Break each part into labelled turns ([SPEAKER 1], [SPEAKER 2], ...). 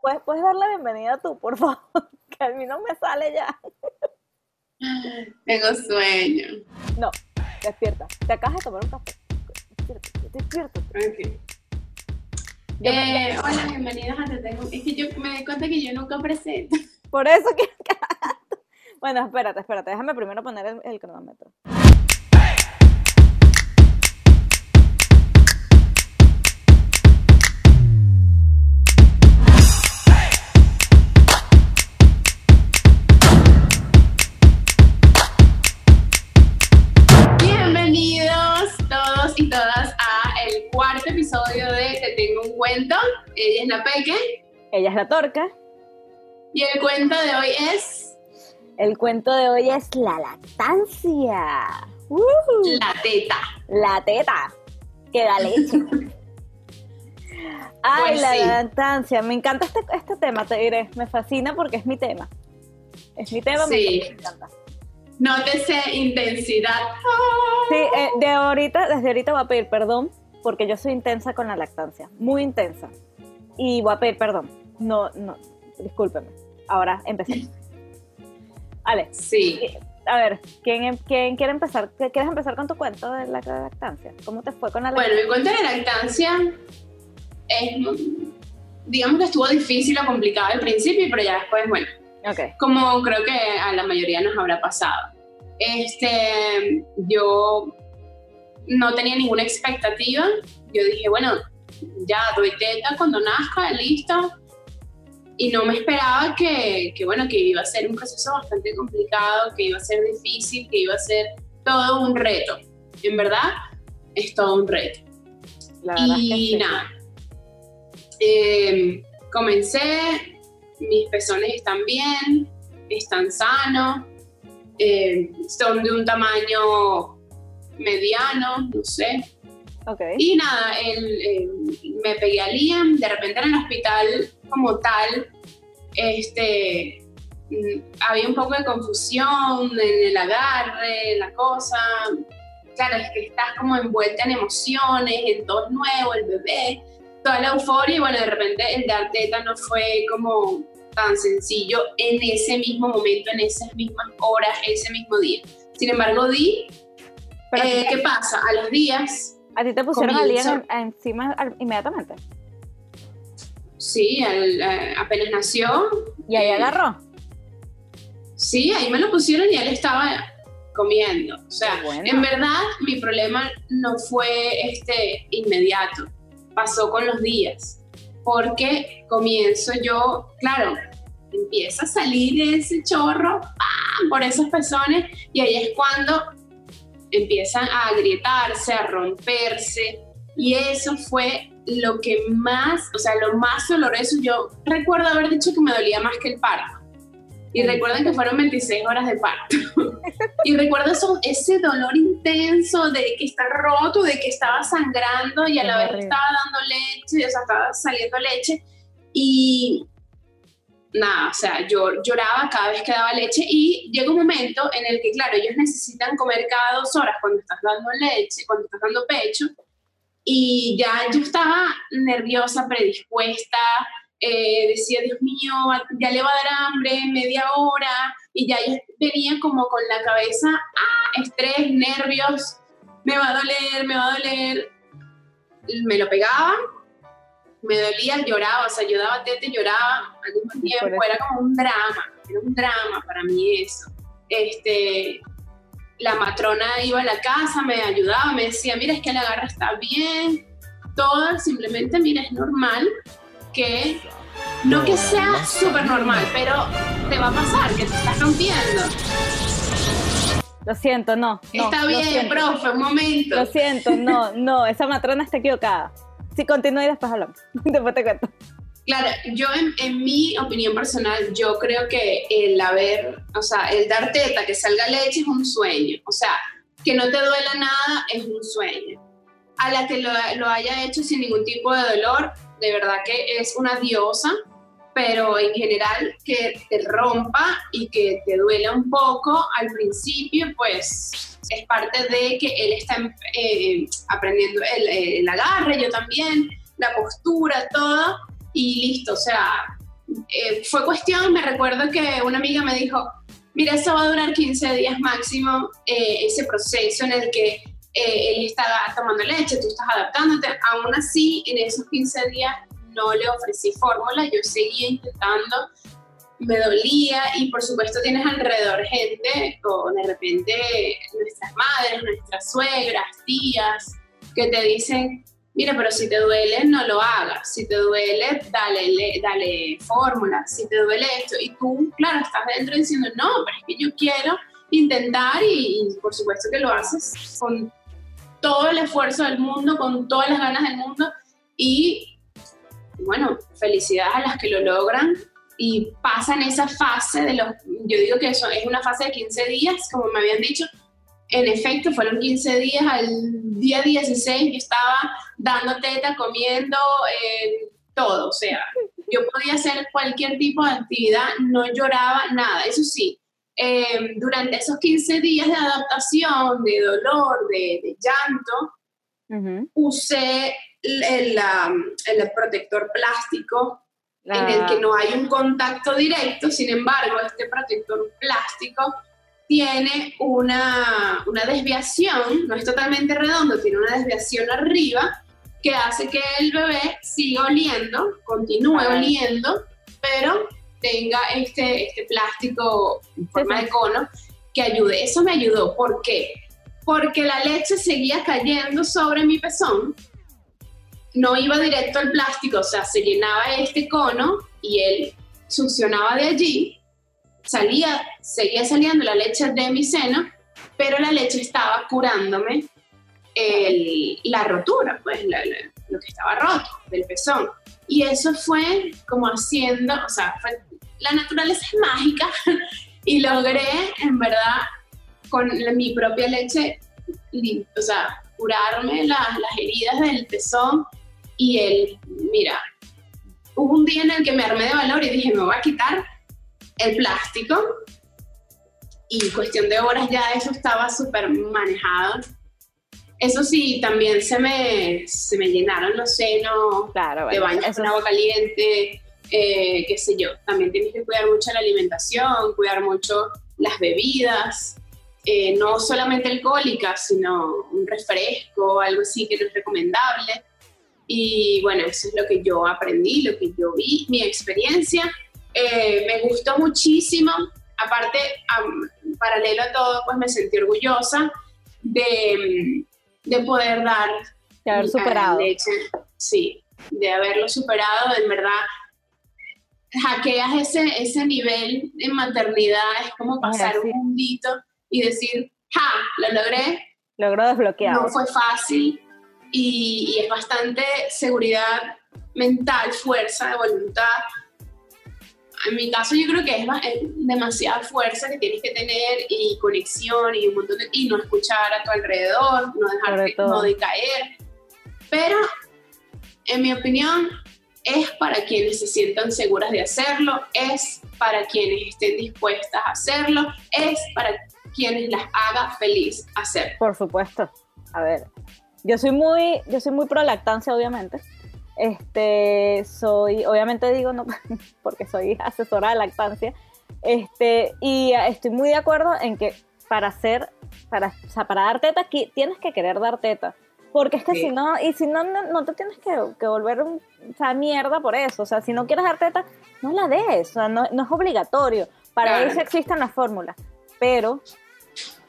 [SPEAKER 1] ¿puedes, puedes dar la bienvenida tú, por favor, que a mí no me sale ya.
[SPEAKER 2] Tengo sueño.
[SPEAKER 1] No, despierta. Te acabas de tomar un café. Despierta, despierta.
[SPEAKER 2] Ok.
[SPEAKER 1] Yo me-
[SPEAKER 2] Eh, hola, bienvenidos a Te Tengo. Es que yo me di cuenta que yo nunca presento.
[SPEAKER 1] Por eso que... Bueno, espérate, espérate. Déjame primero poner el, el cronómetro.
[SPEAKER 2] Ella es la Peque
[SPEAKER 1] Ella es la torca.
[SPEAKER 2] y el cuento de hoy es
[SPEAKER 1] El cuento de hoy es la lactancia.
[SPEAKER 2] La Teta.
[SPEAKER 1] La teta. Que da leche. Ay,
[SPEAKER 2] Pues
[SPEAKER 1] la
[SPEAKER 2] sí.
[SPEAKER 1] lactancia. Me encanta este, este tema, te diré. Me fascina porque es mi tema. Es mi tema, me
[SPEAKER 2] Sí.
[SPEAKER 1] encanta, me encanta.
[SPEAKER 2] Nótese intensidad.
[SPEAKER 1] Sí, eh, de ahorita, desde ahorita voy a pedir perdón porque yo soy intensa con la lactancia, muy intensa. Y voy a pedir perdón. No, no, discúlpeme. Ahora empecemos. Vale,
[SPEAKER 2] Sí.
[SPEAKER 1] a ver, ¿quién, quién quiere empezar? ¿Quieres empezar con tu cuento de la lactancia? ¿Cómo te fue con la
[SPEAKER 2] Bueno,
[SPEAKER 1] lactancia?
[SPEAKER 2] mi cuento de lactancia es, digamos que estuvo difícil o complicado al principio, pero ya después, bueno,
[SPEAKER 1] Ok,
[SPEAKER 2] como creo que a la mayoría nos habrá pasado. Este, yo no tenía ninguna expectativa. Yo dije, bueno, ya doy teta cuando nazca, listo. Y no me esperaba que, que, bueno, que iba a ser un proceso bastante complicado, que iba a ser difícil, que iba a ser todo un reto. En verdad, es todo un reto.
[SPEAKER 1] la verdad es que
[SPEAKER 2] Y
[SPEAKER 1] sí.
[SPEAKER 2] nada, eh, comencé, mis pezones están bien, están sanos, eh, son de un tamaño mediano, no sé.
[SPEAKER 1] Ok,
[SPEAKER 2] Y nada, el- eh, me pegué a Liam, de repente en el hospital como tal, este, mm, había un poco de confusión en el agarre, la cosa. Claro, es que estás como envuelta en emociones, en todo nuevo, el bebé, toda la euforia y bueno, de repente el dar teta no fue como tan sencillo en ese mismo momento, en esas mismas horas, ese mismo día. Sin embargo, di, eh, ¿qué pasa? A los días
[SPEAKER 1] ¿a ti te pusieron al día
[SPEAKER 2] comienzo-
[SPEAKER 1] en- encima inmediatamente?
[SPEAKER 2] Sí, eh, apenas nació.
[SPEAKER 1] ¿Y ahí
[SPEAKER 2] eh,
[SPEAKER 1] agarró?
[SPEAKER 2] Sí, ahí me lo pusieron y él estaba comiendo. O sea,
[SPEAKER 1] bueno.
[SPEAKER 2] en verdad mi problema no fue este inmediato, pasó con los días, porque comienzo yo, claro, empieza a salir ese chorro ¡pam! por esos pezones y ahí es cuando empiezan a agrietarse, a romperse y eso fue lo que más, o sea, lo más doloroso. Yo recuerdo haber dicho que me dolía más que el parto. Y
[SPEAKER 1] ¿En
[SPEAKER 2] recuerden que fueron 26 horas de parto. y recuerdo eso, ese dolor intenso de que está roto, de que estaba sangrando y a la vez estaba dando leche, o sea, estaba saliendo leche. Y nada, o sea, yo lloraba cada vez que daba leche y llega un momento en el que, claro, ellos necesitan comer cada dos horas cuando estás dando leche, cuando estás dando pecho. Y ya yo estaba nerviosa, predispuesta, eh, decía, Dios mío, ya le va a dar hambre, media hora, y ya yo venía como con la cabeza, ah, estrés, nervios, me va a doler, me va a doler. Me lo pegaba, me dolía, lloraba, o sea, yo daba teta y lloraba al mismo tiempo, era como un drama, era un drama para mí eso. Este, la matrona iba a la casa, me ayudaba, me decía, mira, es que la garra está bien, todo, simplemente, mira, es normal que, no que sea súper normal, pero te va a pasar, que te estás rompiendo.
[SPEAKER 1] Lo siento, no. no,
[SPEAKER 2] está bien, profe, un momento.
[SPEAKER 1] Lo siento, no, no, esa matrona está equivocada. Sí, continúa y después hablamos. Te cuento.
[SPEAKER 2] Claro, yo en, mi opinión personal, yo creo que el haber, o sea, el dar teta, que salga leche es un sueño. O sea, que no te duela nada es un sueño. A la que lo haya hecho sin ningún tipo de dolor, de verdad que es una diosa, pero en general que te rompa y que te duela un poco al principio, pues es parte de que él está eh, aprendiendo el, el agarre, yo también, la postura, todo, y listo, o sea, eh, fue cuestión, me recuerdo que una amiga me dijo, mira, eso va a durar 15 días máximo, eh, ese proceso en el que eh, él está tomando leche, tú estás adaptándote. Aún así, en esos 15 días no le ofrecí fórmula, yo seguía intentando, me dolía y por supuesto tienes alrededor gente, o de repente nuestras madres, nuestras suegras, tías, que te dicen, mira, pero si te duele, no lo hagas, si te duele, dale, dale fórmula, si te duele esto, y tú, claro, estás dentro diciendo, no, pero es que yo quiero intentar y, y por supuesto que lo haces con todo el esfuerzo del mundo, con todas las ganas del mundo y bueno, felicidades a las que lo logran y pasan esa fase de los, yo digo que eso es una fase de 15 días, como me habían dicho, en efecto fueron 15 días, al día 16 yo estaba dando teta, comiendo, eh, todo, o sea, yo podía hacer cualquier tipo de actividad, no lloraba nada, eso sí, eh, durante esos 15 días de adaptación, de dolor, de, llanto, usé el, el, protector plástico en el que no hay un contacto directo, sin embargo, este protector plástico tiene una, una, desviación, no es totalmente redondo, tiene una desviación arriba que hace que el bebé siga oliendo, continúe oliendo, pero tenga este, este plástico en forma de cono que ayude. Eso me ayudó. ¿Por qué? Porque la leche seguía cayendo sobre mi pezón, no iba directo al plástico, o sea, se llenaba este cono y él succionaba de allí, salía, seguía saliendo la leche de mi seno, pero la leche estaba curándome la rotura, pues lo que estaba roto del pezón. Y eso fue como haciendo, o sea, la naturaleza es mágica y logré, en verdad, con mi propia leche, o sea, curarme las heridas del pezón y el, mira, hubo un día en el que me armé de valor y dije, me voy a quitar el plástico y cuestión de horas ya eso estaba súper manejado. Eso sí, también se me, se me llenaron los senos claro, de baño con agua caliente, eh, qué sé yo, también tienes que cuidar mucho la alimentación, cuidar mucho las bebidas, eh, no solamente alcohólicas, sino un refresco, algo así que no es recomendable. Y bueno, eso es lo que yo aprendí, lo que yo vi, mi experiencia. Eh, me gustó muchísimo, aparte, paralelo a todo, pues me sentí orgullosa de, de poder dar...
[SPEAKER 1] De haber superado.
[SPEAKER 2] Leche. Sí, de haberlo superado, en verdad hackeas ese, ese nivel de maternidad, es como pasar un mundito y decir, ¡ja! Lo logré.
[SPEAKER 1] Logró desbloquear.
[SPEAKER 2] No fue fácil y, y, es bastante seguridad mental, fuerza de voluntad. En mi caso yo creo que es, demasiada fuerza que tienes que tener y conexión y un montón de, y no escuchar a tu alrededor, no dejarte no decaer. Pero en mi opinión es para quienes se sientan seguras de hacerlo, es para quienes estén dispuestas a hacerlo, es para quienes las haga feliz hacer.
[SPEAKER 1] Por supuesto. A ver, yo soy muy, yo soy muy pro lactancia, obviamente. Este, soy, obviamente digo no, porque soy asesora de lactancia. Este, y estoy muy de acuerdo en que para hacer, para, o sea, para dar teta, tienes que querer dar teta. Porque es que si no, y si no, no, te tienes que, que volver un, o sea, mierda por eso. O sea, si no quieres dar teta, no la des. O sea, no, no es obligatorio. Para eso existen las fórmulas. Pero,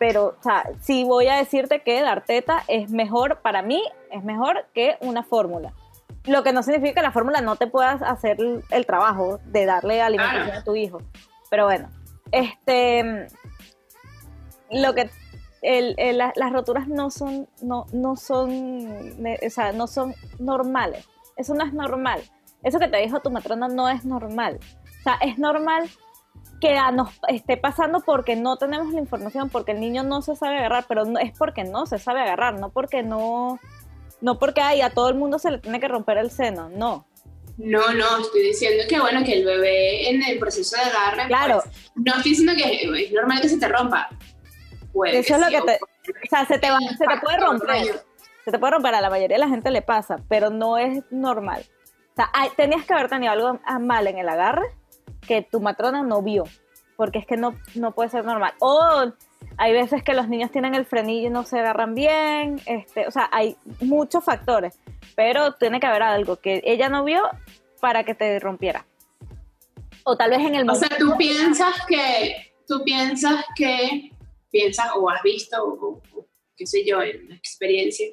[SPEAKER 1] pero, o sea, sí voy a decirte que dar teta es mejor, para mí, es mejor que una fórmula. Lo que no significa que la fórmula no te puedas hacer el trabajo de darle alimentación a tu hijo. Pero bueno, este, lo que las roturas no son, no, no son, o sea, no son normales. Eso no es normal. Eso que te dijo tu matrona no es normal. O sea, es normal que nos esté pasando porque no tenemos la información, porque el niño no se sabe agarrar, pero no, es porque no se sabe agarrar, no porque no, no porque a todo el mundo se le tiene que romper el seno, no.
[SPEAKER 2] No, no, estoy diciendo que bueno, que el bebé en el proceso de agarre, claro. Pues, no estoy diciendo que es normal que se te rompa,
[SPEAKER 1] eso es lo que te. O sea, se te, se te puede romper. Se te puede romper, a la mayoría de la gente le pasa, pero no es normal. O sea, tenías que haber tenido algo mal en el agarre que tu matrona no vio, porque es que no, no puede ser normal. O hay veces que los niños tienen el frenillo y no se agarran bien, este, o sea, hay muchos factores, pero tiene que haber algo que ella no vio para que te rompiera. O tal vez en el
[SPEAKER 2] O sea, tú piensas que, tú piensas que, piensas o has visto, o, qué sé yo, en la experiencia,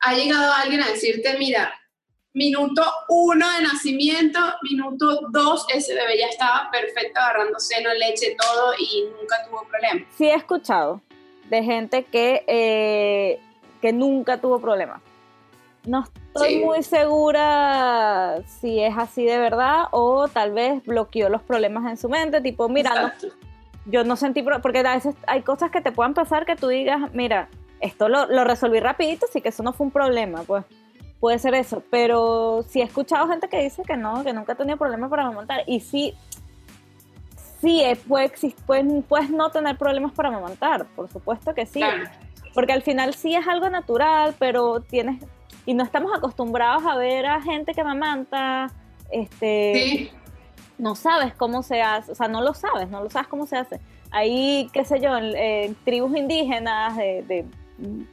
[SPEAKER 2] ha llegado alguien a decirte, mira, minuto uno de nacimiento, minuto dos, ese bebé ya estaba perfecto, agarrando seno, leche, todo y nunca tuvo problemas.
[SPEAKER 1] Sí he escuchado de gente que, eh, que nunca tuvo problemas. No estoy muy segura si es así de verdad o tal vez bloqueó los problemas en su mente, tipo, mira, yo no sentí, porque a veces hay cosas que te puedan pasar que tú digas, mira, esto lo, lo resolví rapidito, así que eso no fue un problema, pues puede ser eso, pero sí he escuchado gente que dice que no, que nunca ha tenido problemas para amamantar y sí, sí eh, puede puedes, no tener problemas para amamantar, por supuesto que sí, porque al final sí es algo natural, pero tienes, y no estamos acostumbrados a ver a gente que amamanta, este, no sabes cómo se hace, o sea, no lo sabes, no lo sabes cómo se hace. Ahí, qué sé yo, en, tribus indígenas de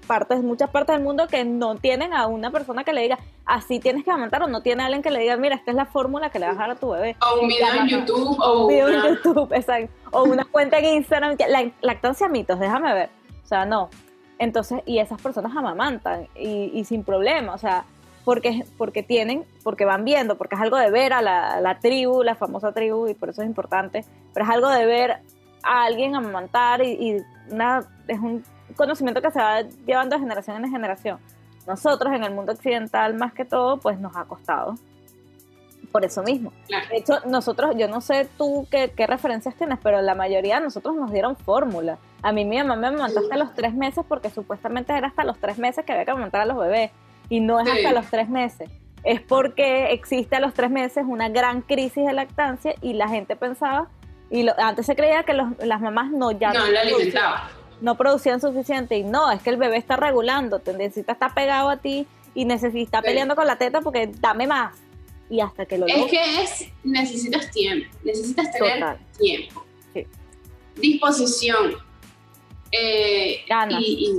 [SPEAKER 1] partes, muchas partes del mundo que no tienen a una persona que le diga, así tienes que amamantar, o no tiene a alguien que le diga, mira, esta es la fórmula que le vas a dar a tu bebé.
[SPEAKER 2] O un video en YouTube, o
[SPEAKER 1] un video en YouTube, exacto. O una cuenta en Instagram, la, lactancia mitos, déjame ver. O sea, no. Entonces, y esas personas amamantan, y, sin problema, o sea, porque, porque tienen, porque van viendo, porque es algo de ver a la, la tribu, la famosa tribu, y por eso es importante, pero es algo de ver a alguien amamantar y, y una, es un conocimiento que se va llevando de generación en generación. Nosotros en el mundo occidental más que todo, pues nos ha costado. Por eso mismo. De hecho, nosotros, yo no sé tú qué, referencias tienes, pero la mayoría de nosotros nos dieron fórmula. A mí mi mamá me amamantó hasta los tres meses porque supuestamente era hasta los tres meses que había que amamantar a los bebés. Y no es hasta los tres meses. Es porque existe a los tres meses una gran crisis de lactancia y la gente pensaba, y antes se creía que las mamás no ya
[SPEAKER 2] no, la alimentaban
[SPEAKER 1] no producían suficiente y no, es que el bebé está regulando, te necesita estar pegado a ti y necesita peleando con la teta porque dame más. Y hasta que lo
[SPEAKER 2] Es que es, necesitas tiempo, necesitas tener tiempo. Disposición. Eh, Y,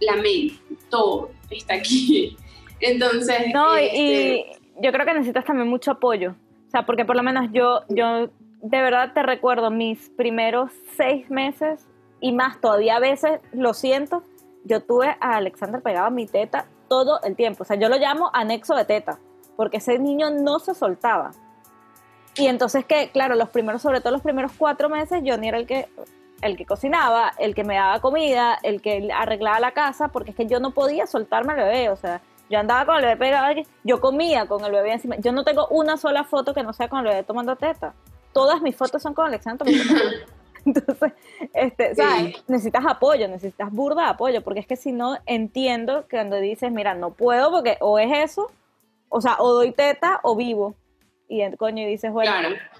[SPEAKER 2] la mente, todo está aquí. Entonces.
[SPEAKER 1] No, y este, yo creo que necesitas también mucho apoyo. O sea, porque por lo menos yo, yo de verdad te recuerdo mis primeros seis meses y más todavía a veces, lo siento, yo tuve a Alexander pegado a mi teta todo el tiempo. O sea, yo lo llamo anexo de teta, porque ese niño no se soltaba. Y entonces que, claro, los primeros, sobre todo los primeros cuatro meses, yo ni era el que, el que cocinaba, el que me daba comida, el que arreglaba la casa, porque es que yo no podía soltarme al bebé, o sea, yo andaba con el bebé pegado, yo comía con el bebé encima. Yo no tengo una sola foto que no sea con el bebé tomando teta. Todas mis fotos son con Alexander Entonces, este, necesitas apoyo, necesitas burda de apoyo, porque es que si no entiendo que cuando dices, mira, no puedo porque o es eso, o sea, o doy teta o vivo. Y el coño y dices, bueno,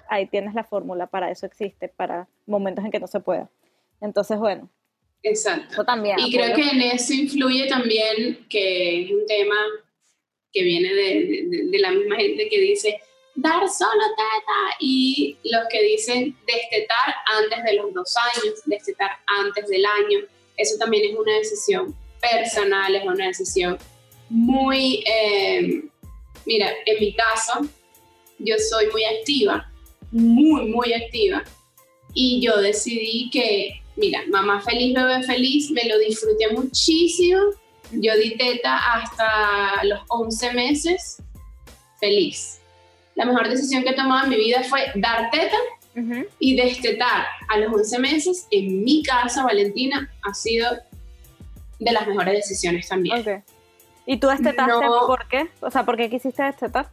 [SPEAKER 1] ahí tienes la fórmula, para eso existe, para momentos en que no se pueda. Entonces, bueno.
[SPEAKER 2] Exacto.
[SPEAKER 1] también.
[SPEAKER 2] Y creo que en eso influye también que es un tema que viene de, de la misma gente que dice, dar solo teta y los que dicen destetar antes de los dos años, destetar antes del año. Eso también es una decisión personal, es una decisión muy, eh, mira, en mi caso, yo soy muy activa, muy, muy activa. Y yo decidí que, mira, mamá feliz, bebé feliz, me lo disfruté muchísimo. Yo di teta hasta los 11 meses, feliz la mejor decisión que he tomado en mi vida fue dar teta y destetar a los 11 meses. En mi casa, Valentina, ha sido de las mejores decisiones también.
[SPEAKER 1] ¿Y tú destetaste por qué? O sea, ¿por qué quisiste destetar?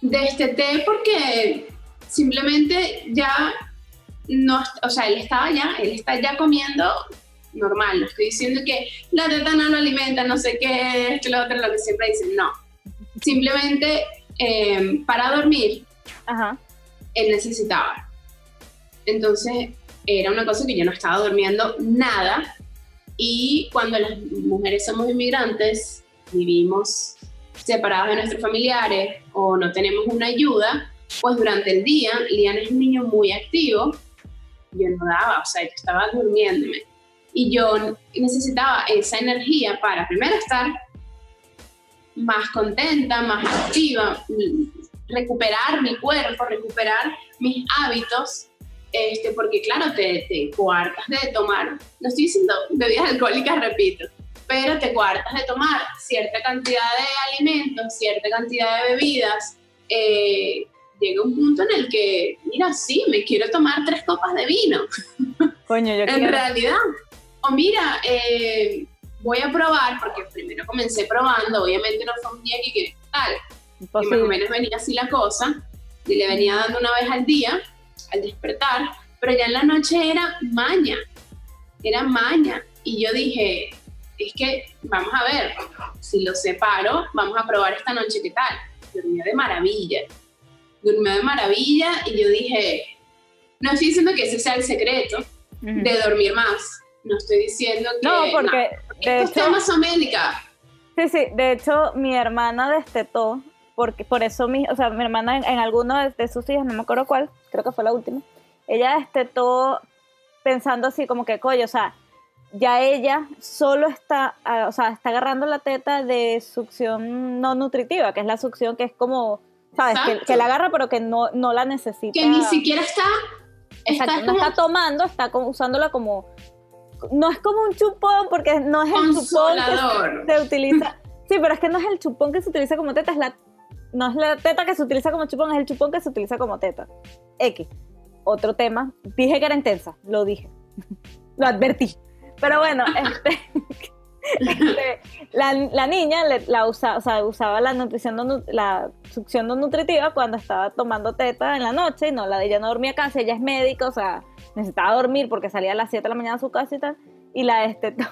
[SPEAKER 2] Desteté porque simplemente ya no, o sea, él estaba ya, él está ya comiendo normal, no estoy diciendo que la teta no lo alimenta, no sé qué, esto, lo otro, lo que siempre dicen, no. Simplemente Em, para dormir, él necesitaba. Entonces era una cosa que yo no estaba durmiendo nada y cuando las mujeres somos inmigrantes vivimos separados de nuestros familiares o no tenemos una ayuda, pues durante el día, Lian es un niño muy activo, yo no daba, o sea, yo estaba durmiéndome. Y yo necesitaba esa energía para primero estar más contenta, más activa, recuperar mi cuerpo, recuperar mis hábitos, este, porque claro, te, te coartas de tomar, no estoy diciendo bebidas alcohólicas, repito, pero te cuartas de tomar cierta cantidad de alimentos, cierta cantidad de bebidas, eh, llega un punto en el que, mira, sí, me quiero tomar tres copas de vino.
[SPEAKER 1] Coño, yo
[SPEAKER 2] En realidad. O mira, eh, voy a probar, porque primero comencé probando, obviamente no fue un día que qué tal. Y más o menos venía así la cosa, y le venía dando una vez al día, al despertar, pero ya en la noche era maña, era maña. Y yo dije, es que vamos a ver, si lo separo, vamos a probar esta noche qué tal. Dormía de maravilla, durmió de maravilla y yo dije, no estoy diciendo que ese sea el secreto de dormir más, no estoy diciendo que...
[SPEAKER 1] No, porque...
[SPEAKER 2] de hecho, temas son
[SPEAKER 1] Sí, sí, de hecho mi hermana destetó, porque por eso mi, o sea, mi hermana en, alguno de, sus hijos, no me acuerdo cuál, creo que fue la última, ella destetó pensando así como que, coño, o sea, ya ella solo está, o sea, está agarrando la teta de succión no nutritiva, que es la succión que es como, ¿sabes? Que, la agarra pero que no, no la necesita.
[SPEAKER 2] Que ni siquiera está...
[SPEAKER 1] está no está tomando, está usándola como... No es como un chupón, porque no es el chupón que se, utiliza. Sí, pero es que no es el chupón que se utiliza como teta, es la, no es la teta que se utiliza como chupón, es el chupón que se utiliza como teta. X. Otro tema. Dije que era intensa, lo dije. lo advertí. Pero bueno, este, este, la, niña la usa, o sea, usaba la nutrición la succión no nutritiva cuando estaba tomando teta en la noche y no, la de ella no dormía casi, ella es médica, o sea, necesitaba dormir porque salía a las 7 de la mañana a su casa y tal, y la este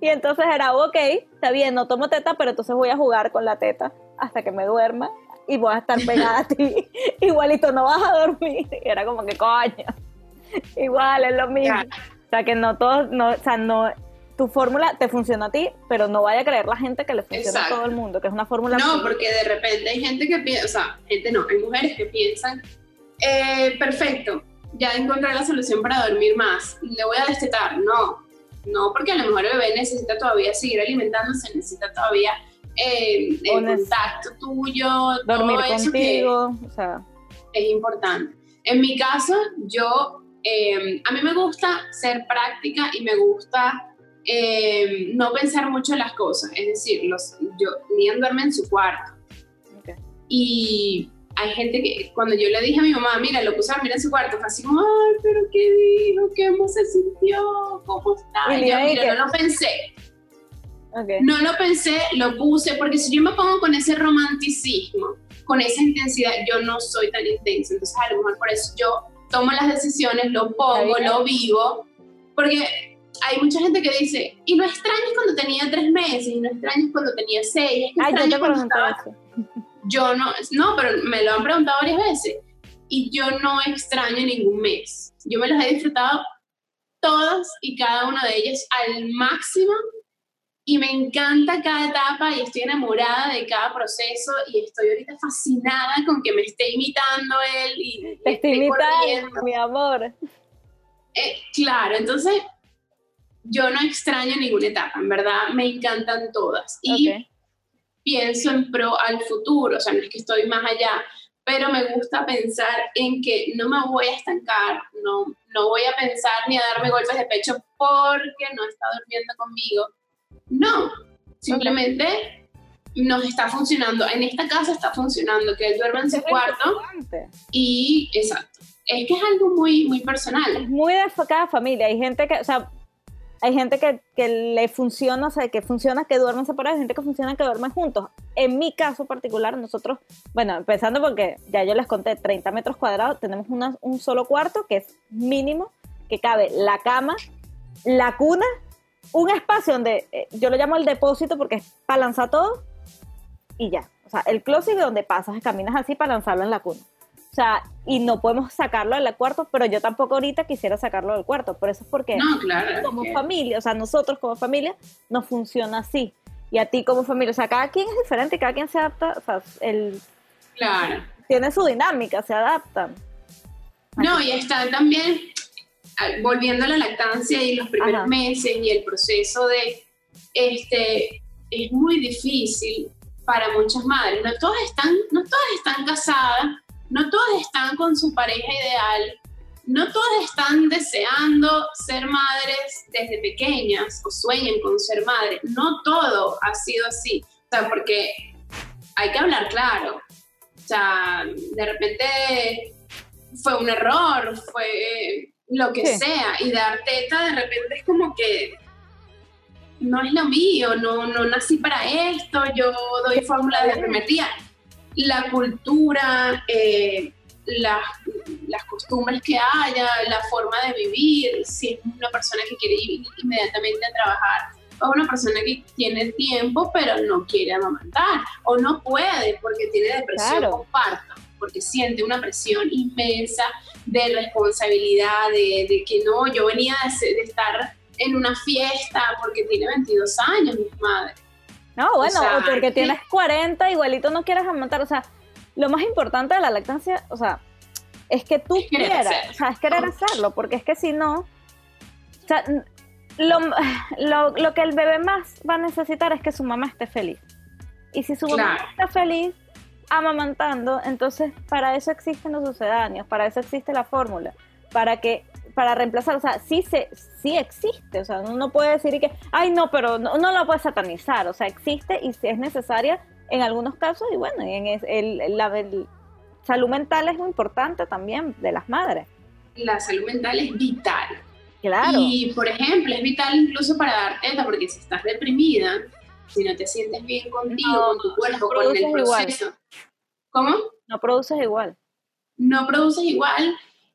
[SPEAKER 1] Y entonces era, ok, está bien, no tomo teta, pero entonces voy a jugar con la teta hasta que me duerma y voy a estar pegada a ti. Igualito, no vas a dormir. Y era como que coño. Igual, es lo mismo. O sea, que no todos, no, o sea, no, tu fórmula te funciona a ti, pero no vaya a creer la gente que le funciona a todo el mundo, que es una fórmula.
[SPEAKER 2] No, porque de repente hay gente que piensa, o sea, gente no, hay mujeres que piensan, eh, perfecto, ya encontré la solución para dormir más, le voy a destetar. No, no, porque a lo mejor el bebé necesita todavía seguir alimentándose, necesita todavía eh, el contacto tuyo,
[SPEAKER 1] dormir contigo, o sea.
[SPEAKER 2] Es importante. En mi caso, yo Em, a mí me gusta ser práctica y me gusta em, no pensar mucho las cosas. Es decir, los, yo, Lian duerme en su cuarto. Y hay gente que, cuando yo le dije a mi mamá, mira, lo puse a dormir en su cuarto, fue así como, ay, pero qué dijo, qué se sintió, cómo está. Y yo, mira, no lo pensé. No lo pensé, lo puse, porque si yo me pongo con ese romanticismo, con esa intensidad, yo no soy tan intensa. Entonces, a lo mejor por eso yo tomo las decisiones, lo pongo, lo vivo, porque hay mucha gente que dice, y no extrañas cuando tenía tres meses, y no extrañas cuando tenía seis,
[SPEAKER 1] Ay, yo, cuando
[SPEAKER 2] yo no, no, pero me lo han preguntado varias veces, y yo no extraño ningún mes, yo me los he disfrutado todas y cada una de ellas al máximo y me encanta cada etapa y estoy enamorada de cada proceso y estoy ahorita fascinada con que me esté imitando él y
[SPEAKER 1] te estoy imitando, mi amor.
[SPEAKER 2] Eh, claro, entonces yo no extraño ninguna etapa, en verdad me encantan todas y pienso en pro al futuro, o sea, no es que estoy más allá, pero me gusta pensar en que no me voy a estancar, no, no voy a pensar ni a darme golpes de pecho porque no está durmiendo conmigo no, simplemente nos está funcionando. En esta casa está funcionando, que él duerme en su cuarto. Y exacto. Es que es algo muy, muy personal.
[SPEAKER 1] Es muy de cada familia. Hay gente que, o sea, hay gente que, que, le funciona, o sea, que funciona que duermen separados, hay gente que funciona que duermen juntos. En mi caso particular, nosotros, bueno, empezando porque ya yo les conté 30 metros cuadrados, tenemos un solo cuarto que es mínimo, que cabe la cama, la cuna un espacio donde eh, yo lo llamo el depósito porque es para lanzar todo y ya. O sea, el closet donde pasas, caminas así para lanzarlo en la cuna. O sea, y no podemos sacarlo del cuarto, pero yo tampoco ahorita quisiera sacarlo del cuarto. Por eso es porque
[SPEAKER 2] no, claro,
[SPEAKER 1] como familia, o sea, nosotros como familia, nos funciona así. y a ti como familia. O sea, cada quien es diferente cada quien se adapta, o sea, el,
[SPEAKER 2] Claro.
[SPEAKER 1] tiene su dinámica, se adaptan.
[SPEAKER 2] No, y está también, ah, volviendo a la lactancia y los primeros
[SPEAKER 1] Ajá.
[SPEAKER 2] meses y el proceso de, este, es muy difícil para muchas madres. No todas están, no todas están casadas, no todas están con su pareja ideal, no todas están deseando ser madres desde pequeñas o sueñan con ser madres. No todo ha sido así. O sea, porque hay que hablar claro. O sea, de repente fue un error, fue lo que
[SPEAKER 1] Sí.
[SPEAKER 2] sea. Y dar teta de repente es como que no es lo mío, no, no nací para esto, yo doy fórmula el primer día. La cultura, eh, las, las costumbres que haya, la forma de vivir, si es una persona que quiere ir inmediatamente a trabajar, o una persona que tiene tiempo pero no quiere amamantar, o no puede porque tiene depresión
[SPEAKER 1] Claro.
[SPEAKER 2] por parto, porque siente una presión inmensa de responsabilidad, de, de que no, yo venía de, ser- de estar en una fiesta porque tiene 22 años, mi madre.
[SPEAKER 1] No, bueno, o,
[SPEAKER 2] sea,
[SPEAKER 1] porque tienes 40, igualito no quieres amamantar. O sea, lo más importante de la lactancia, o sea, es que tú
[SPEAKER 2] Es
[SPEAKER 1] quieras, o sea, es querer hacerlo, porque es que si no, o sea, lo, lo, lo que el bebé más va a necesitar es que su mamá esté feliz. Y si su mamá está feliz amamantando, entonces para eso existen los sucedáneos, para eso existe la fórmula, para que para reemplazar, o sea, sí se sí existe, o sea, uno no puede decir que, ay, no, pero no, no la puede satanizar, o sea, existe y si es necesaria en algunos casos y bueno, en el, la el- salud mental es muy importante también de las madres.
[SPEAKER 2] La salud mental es vital.
[SPEAKER 1] Claro.
[SPEAKER 2] Y, por ejemplo, es vital incluso para dar teta, porque si estás deprimida, si no te sientes bien contigo,
[SPEAKER 1] No,
[SPEAKER 2] con tu cuerpo, con el
[SPEAKER 1] igual.
[SPEAKER 2] proceso, ¿cómo?
[SPEAKER 1] no produces igual.
[SPEAKER 2] No produces igual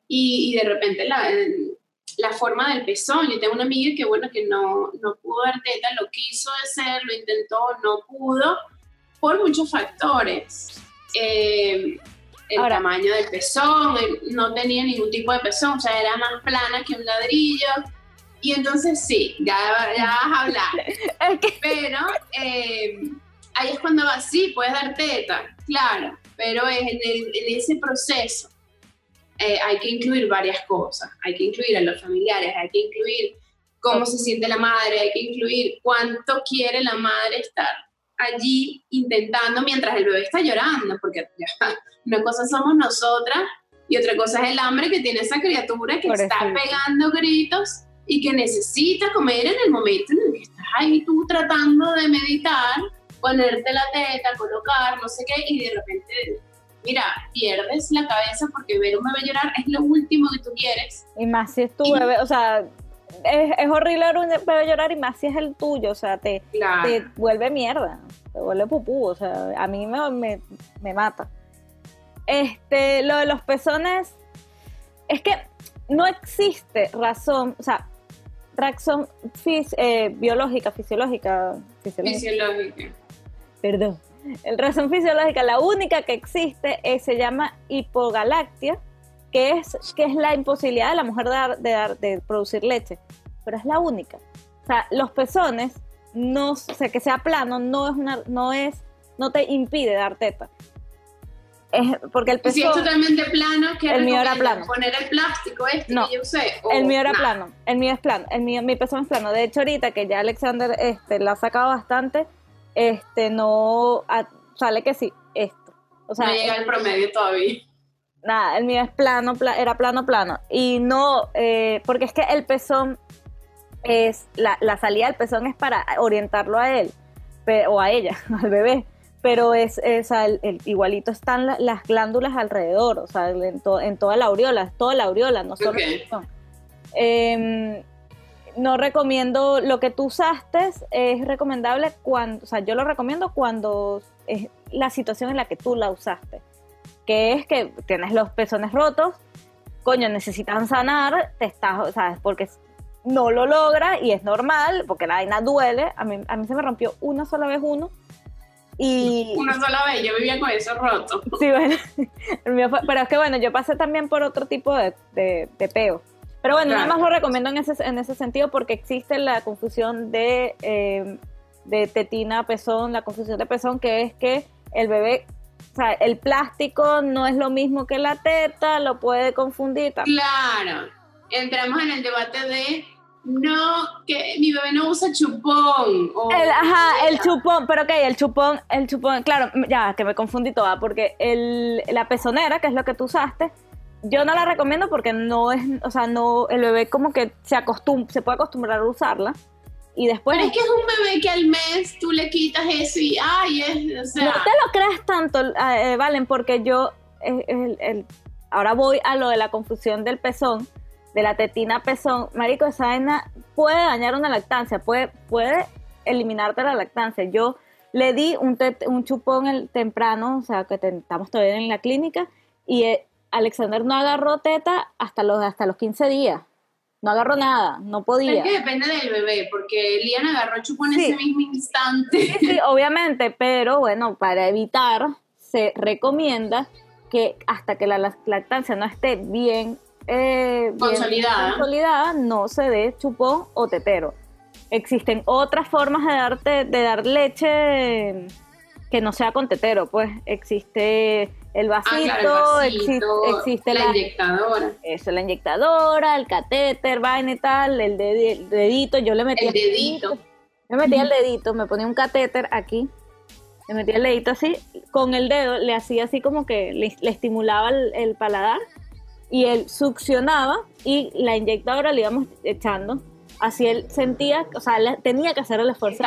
[SPEAKER 2] y, y de repente la, la forma del pezón. Yo tengo una amiga que, bueno, que no, no pudo dar teta, lo quiso hacer, lo intentó, no pudo, por muchos factores. Eh, el
[SPEAKER 1] Ahora-
[SPEAKER 2] tamaño del pezón, no tenía ningún tipo de pezón, o sea, era más plana que un ladrillo. Y entonces sí, ya, ya vas a hablar.
[SPEAKER 1] Que
[SPEAKER 2] Pero eh, ahí es cuando vas, sí, puedes dar teta, claro, pero es en, el- en ese proceso eh, hay que incluir varias cosas. Hay que incluir a los familiares, hay que incluir cómo se siente la madre, hay que incluir cuánto quiere la madre estar allí intentando mientras el bebé está llorando, porque ya, una cosa somos nosotras y otra cosa es el hambre que tiene esa criatura que está pegando gritos y que necesita comer en el momento en el que estás ahí tú tratando de meditar, ponerte la teta, colocar, no sé qué, y de repente, mira, pierdes la cabeza porque ver un bebé llorar es lo último que tú quieres.
[SPEAKER 1] Y más si es tu
[SPEAKER 2] Y-
[SPEAKER 1] bebé, o sea, es, es horrible ver un bebé llorar y más si es el tuyo, o sea, te,
[SPEAKER 2] Claro.
[SPEAKER 1] te vuelve mierda, te vuelve pupú, o sea, a mí me, me, me mata. Este, lo de los pezones, es que no existe razón, o sea, razón eh, biológica, fisiológica, fisiológica,
[SPEAKER 2] Fisiológica.
[SPEAKER 1] perdón, el razón fisiológica, la única que existe se llama hipogalactia, que es, que es la imposibilidad de la mujer de, dar, de, dar- de producir leche, pero es la única. O sea, los pezones, no, o sea, que sea plano, no es una, no es, no te impide dar teta. Es porque el
[SPEAKER 2] Y si es
[SPEAKER 1] pezón,
[SPEAKER 2] totalmente plano, ¿qué
[SPEAKER 1] El mío era plano.
[SPEAKER 2] ¿Poner el plástico este
[SPEAKER 1] No.
[SPEAKER 2] que yo usé? o
[SPEAKER 1] el mío era
[SPEAKER 2] nada?
[SPEAKER 1] plano, el mío es plano, el mío, mi pezón es plano. De hecho, ahorita que ya Alexander este, la ha sacado bastante, este, no, sale que sí, esto. O sea,
[SPEAKER 2] no llega al promedio todavía.
[SPEAKER 1] nada, el mío es plano, pla- era plano, plano. Y no, eh, porque es que el pezón es, la, la salida del pezón es para orientarlo a él, pe- o a ella, al bebé. Pero es, es al- el- igualito están la- las glándulas alrededor, o sea, en, to- en toda la aureola, toda la aureola, no solo
[SPEAKER 2] Ok.
[SPEAKER 1] el pezón. Em, no recomiendo lo que tú usaste, es recomendable cuando, o sea, yo lo recomiendo cuando es la situación en la que tú la usaste, que es que tienes los pezones rotos, coño, necesitan sanar, te estás, o sea, porque no lo logra y es normal, porque la vaina duele, a mí, a mí se me rompió una sola vez uno y...
[SPEAKER 2] Una sola vez, yo vivía con eso roto.
[SPEAKER 1] Sí, bueno, el mío fue- pero es que bueno, yo pasé también por otro tipo de, de, de peo. Pero bueno,
[SPEAKER 2] Claro.
[SPEAKER 1] nada más lo recomiendo en ese, en ese sentido porque existe la confusión de eh, de tetina pezón, la confusión de pezón, que es que el bebé, o sea, el plástico no es lo mismo que la teta, lo puede confundir.
[SPEAKER 2] Claro, entramos en el debate de no, que mi bebé no usa chupón.
[SPEAKER 1] el, ajá, el chupón, pero ok, el chupón, el chupón, claro, ya, que me confundí toda, porque el, la pezonera, que es lo que tú usaste, yo no la recomiendo porque no es, o sea, no, el bebé como que se acostum se puede acostumbrar a usarla. Y después...
[SPEAKER 2] Pero es que es un bebé que al mes tú le quitas eso y, ay, es, o sea...
[SPEAKER 1] No te lo creas tanto, eh, Valen, porque yo, el, el, ahora voy a lo de la confusión del pezón, de la tetina pezón, marico, esa vaina puede dañar una lactancia, puede, puede eliminarte la lactancia. Yo le di un, un chupón el, temprano, o sea, que estamos todavía en la clínica, y eh, Alexander no agarró teta hasta los, hasta los 15 días. No agarró nada, no podía.
[SPEAKER 2] Es que depende del bebé, porque Lian agarró chupón en ese mismo instante.
[SPEAKER 1] Sí, sí, obviamente, pero bueno, para evitar, se recomienda que hasta que la lactancia no esté bien
[SPEAKER 2] eh,
[SPEAKER 1] consolidada. no se dé chupón o tetero. Existen otras formas de darte, de dar leche que no sea con tetero, pues existe el
[SPEAKER 2] ah,
[SPEAKER 1] vasito, existe,
[SPEAKER 2] la, inyectadora.
[SPEAKER 1] Eso, la inyectadora, el catéter, vaina y tal, el, dedito, yo le metí
[SPEAKER 2] el dedito.
[SPEAKER 1] Me metía el dedito, me ponía un catéter aquí, le metía el dedito así, con el dedo le hacía así como que le, estimulaba el paladar y él succionaba y la inyectadora le íbamos echando. Así él sentía, o sea, tenía que hacer el esfuerzo.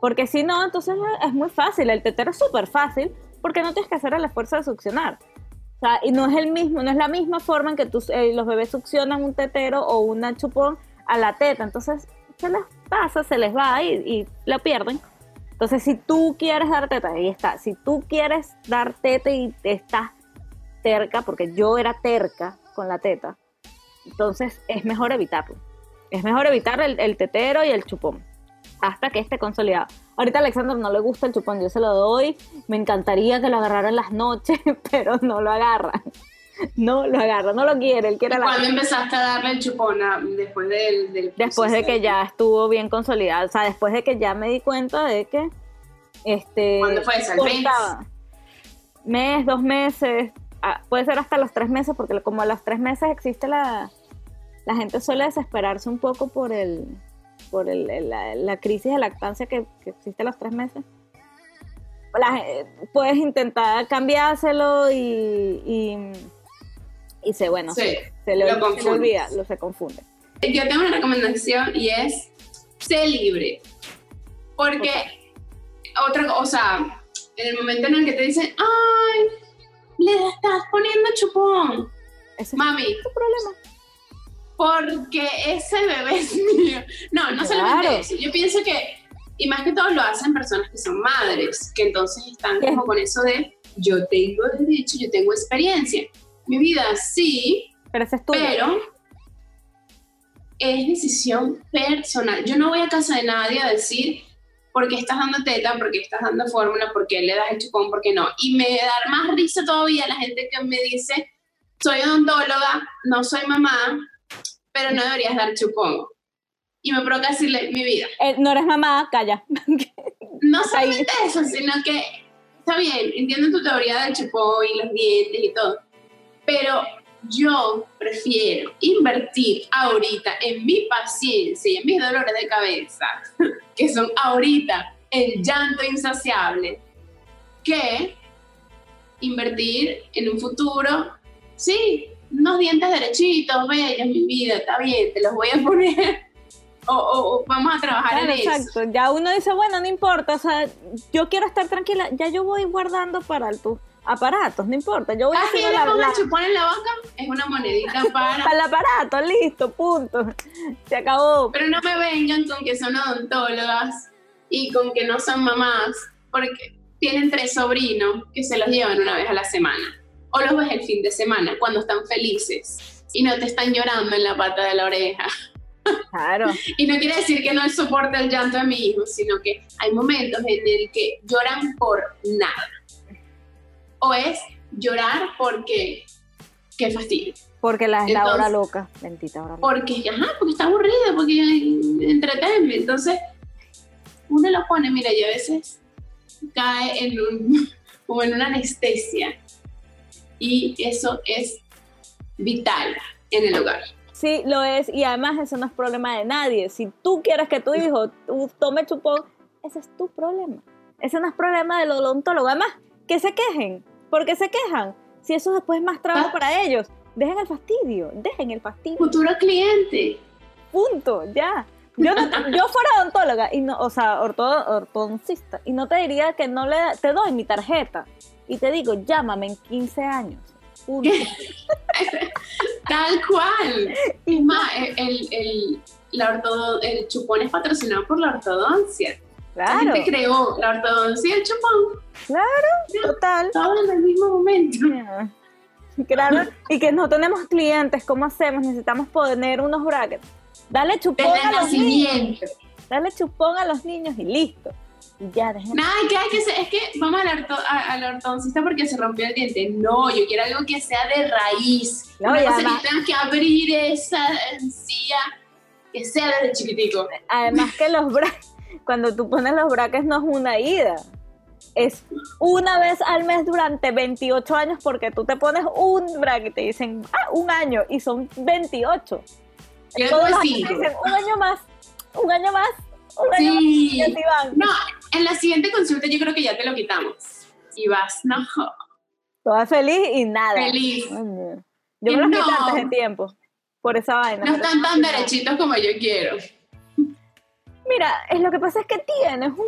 [SPEAKER 1] Porque si no, entonces es muy fácil. El tetero es súper fácil porque no tienes que hacer el esfuerzo de succionar. O sea, y no es el mismo, no es la misma forma en que tus, eh, los bebés succionan un tetero o una chupón a la teta. Entonces se les pasa, se les va y, y lo pierden. Entonces, si tú quieres dar teta, ahí está. Si tú quieres dar teta y estás terca, porque yo era terca con la teta, entonces es mejor evitarlo. Es mejor evitar el, tetero y el chupón hasta que esté consolidado. Ahorita a Alexander no le gusta el chupón, yo se lo doy. Me encantaría que lo agarrara en las noches, pero no lo agarra. No lo agarra, no lo quiere, él quiere
[SPEAKER 2] ¿Cuándo empezaste a darle el chupón? Ah, después del,
[SPEAKER 1] Después de que ya estuvo bien consolidado, o sea, después de que ya me di cuenta de que este
[SPEAKER 2] ¿Cuándo fue eso? mes?
[SPEAKER 1] Mes, dos meses, puede ser hasta los tres meses, porque como a los tres meses existe la, la gente suele desesperarse un poco por el por el, la, crisis de lactancia que, existe a los tres meses. puedes intentar cambiárselo y, y, se, bueno, se, le, olvida, lo se confunde.
[SPEAKER 2] Yo tengo una recomendación y es, sé libre. Porque, otra o sea, en el momento en el que te dicen, ay, le estás poniendo chupón.
[SPEAKER 1] Ese
[SPEAKER 2] Mami.
[SPEAKER 1] Es tu problema.
[SPEAKER 2] Porque ese bebé es mío. No, no solamente eso. Yo pienso que, y más que todo lo hacen personas que son madres, que entonces están como con eso de yo tengo derecho, yo tengo experiencia. Mi vida sí,
[SPEAKER 1] pero, es
[SPEAKER 2] pero es decisión personal. Yo no voy a casa de nadie a decir, ¿por qué estás dando teta? ¿Por qué estás dando fórmula? ¿Por qué le das el chupón? ¿Por qué no? Y me da más risa todavía la gente que me dice, soy odontóloga, no soy mamá, pero no deberías dar chupón. Y me provoca decirle, mi vida.
[SPEAKER 1] Eh, no eres mamá, calla.
[SPEAKER 2] no solamente eso, sino que, está bien, entiendo tu teoría del chupón y los dientes y todo, pero yo prefiero invertir ahorita en mi paciencia y en mis dolores de cabeza, que son ahorita el llanto insaciable, que invertir en un futuro, sí, unos dientes derechitos, bellos, mi vida, está bien, te los voy a poner. O, vamos a trabajar en
[SPEAKER 1] exacto. Ya uno dice, bueno, no importa, o sea, yo quiero estar tranquila, ya yo voy guardando para el tu aparatos, no importa. Yo voy
[SPEAKER 2] a ah, hacer la, la... chupón en la boca, es una monedita para...
[SPEAKER 1] para el aparato, listo, punto. Se acabó.
[SPEAKER 2] Pero no me vengan con que son odontólogas y con que no son mamás, porque tienen tres sobrinos que se los llevan una vez a la semana. O los ves el fin de semana, cuando están felices y no te están llorando en la pata de la oreja.
[SPEAKER 1] Claro.
[SPEAKER 2] y no quiere decir que no soporte el llanto de mi hijo, sino que hay momentos en el que lloran por nada o es llorar porque, qué fastidio.
[SPEAKER 1] Porque la, es la hora loca, bendita hora
[SPEAKER 2] Porque, ajá, porque está aburrida, porque entretenme. Entonces, uno lo pone, mira, y a veces cae en un, como en una anestesia. Y eso es vital en el hogar.
[SPEAKER 1] Sí, lo es, y además eso no es problema de nadie. Si tú quieres que tu hijo tome chupón, ese es tu problema. Ese no es problema del odontólogo. Además, que se quejen. ¿Por qué se quejan? Si eso después es más trabajo ah. para ellos. Dejen el fastidio, dejen el fastidio.
[SPEAKER 2] Futuro cliente.
[SPEAKER 1] Punto, ya. Yo, yo fuera odontóloga, y no, o sea, ortodoncista, y no te diría que no le te doy mi tarjeta y te digo, llámame en 15 años.
[SPEAKER 2] Tal cual. Y más, el, el, la el chupón es patrocinado por la ortodoncia. Claro. La gente creó la ortodoncia y el chupón.
[SPEAKER 1] Claro, total.
[SPEAKER 2] Todo en el mismo momento.
[SPEAKER 1] Claro, y que no tenemos clientes, ¿cómo hacemos? Necesitamos poner unos brackets. Dale chupón a los niños. Dale chupón a los niños y listo. Y ya,
[SPEAKER 2] Nada, que hay que es que vamos al, ortodoncista porque se rompió el diente. No, yo quiero algo que sea de raíz. No, Una cosa que tengan que abrir esa encía, que sea desde chiquitico.
[SPEAKER 1] Además que los brackets, cuando tú pones los brackets no es una ida es una vez al mes durante 28 años porque tú te pones un bracket y te dicen, ah, un año y son 28. Todos dicen, un año más, un año más, más.
[SPEAKER 2] No, en la siguiente consulta yo creo que ya te lo quitamos. Y vas, no.
[SPEAKER 1] Toda feliz y nada.
[SPEAKER 2] Feliz.
[SPEAKER 1] Yo me lo quité antes de tiempo, por esa vaina.
[SPEAKER 2] No están tan derechitos como yo quiero.
[SPEAKER 1] Mira, es lo que pasa es que tienes un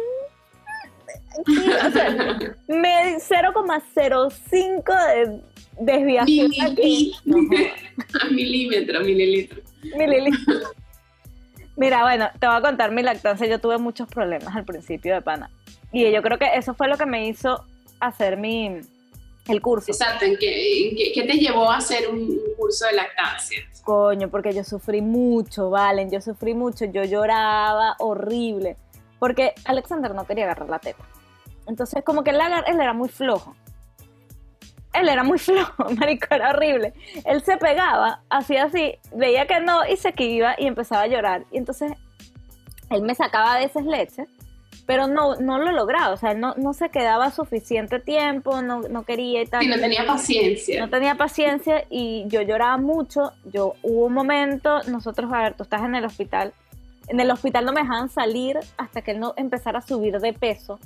[SPEAKER 1] 0,05 de desviación.
[SPEAKER 2] milímetro, mililitro.
[SPEAKER 1] Mililitro. Mira, bueno, te voy a contar mi lactancia. Yo tuve muchos problemas al principio de pana. Y yo creo que eso fue lo que me hizo hacer mi, el curso.
[SPEAKER 2] Exacto, ¿en qué, qué, te llevó a hacer un curso de lactancia?
[SPEAKER 1] Coño, porque yo sufrí mucho, Valen, yo sufrí mucho, yo lloraba horrible, porque Alexander no quería agarrar la teta. Entonces, como que él, él era muy flojo. Él era muy flojo, marico, era horrible. Él se pegaba, hacía así, veía que no y se iba y empezaba a llorar. Y entonces él me sacaba a veces leche, pero no, no lo lograba, o sea, él no, no se quedaba suficiente tiempo, no, no quería y tal.
[SPEAKER 2] Y no tenía paciencia.
[SPEAKER 1] No tenía paciencia y yo lloraba mucho. Yo hubo un momento, nosotros, a ver, tú estás en el hospital, en el hospital no me dejaban salir hasta que él no empezara a subir de peso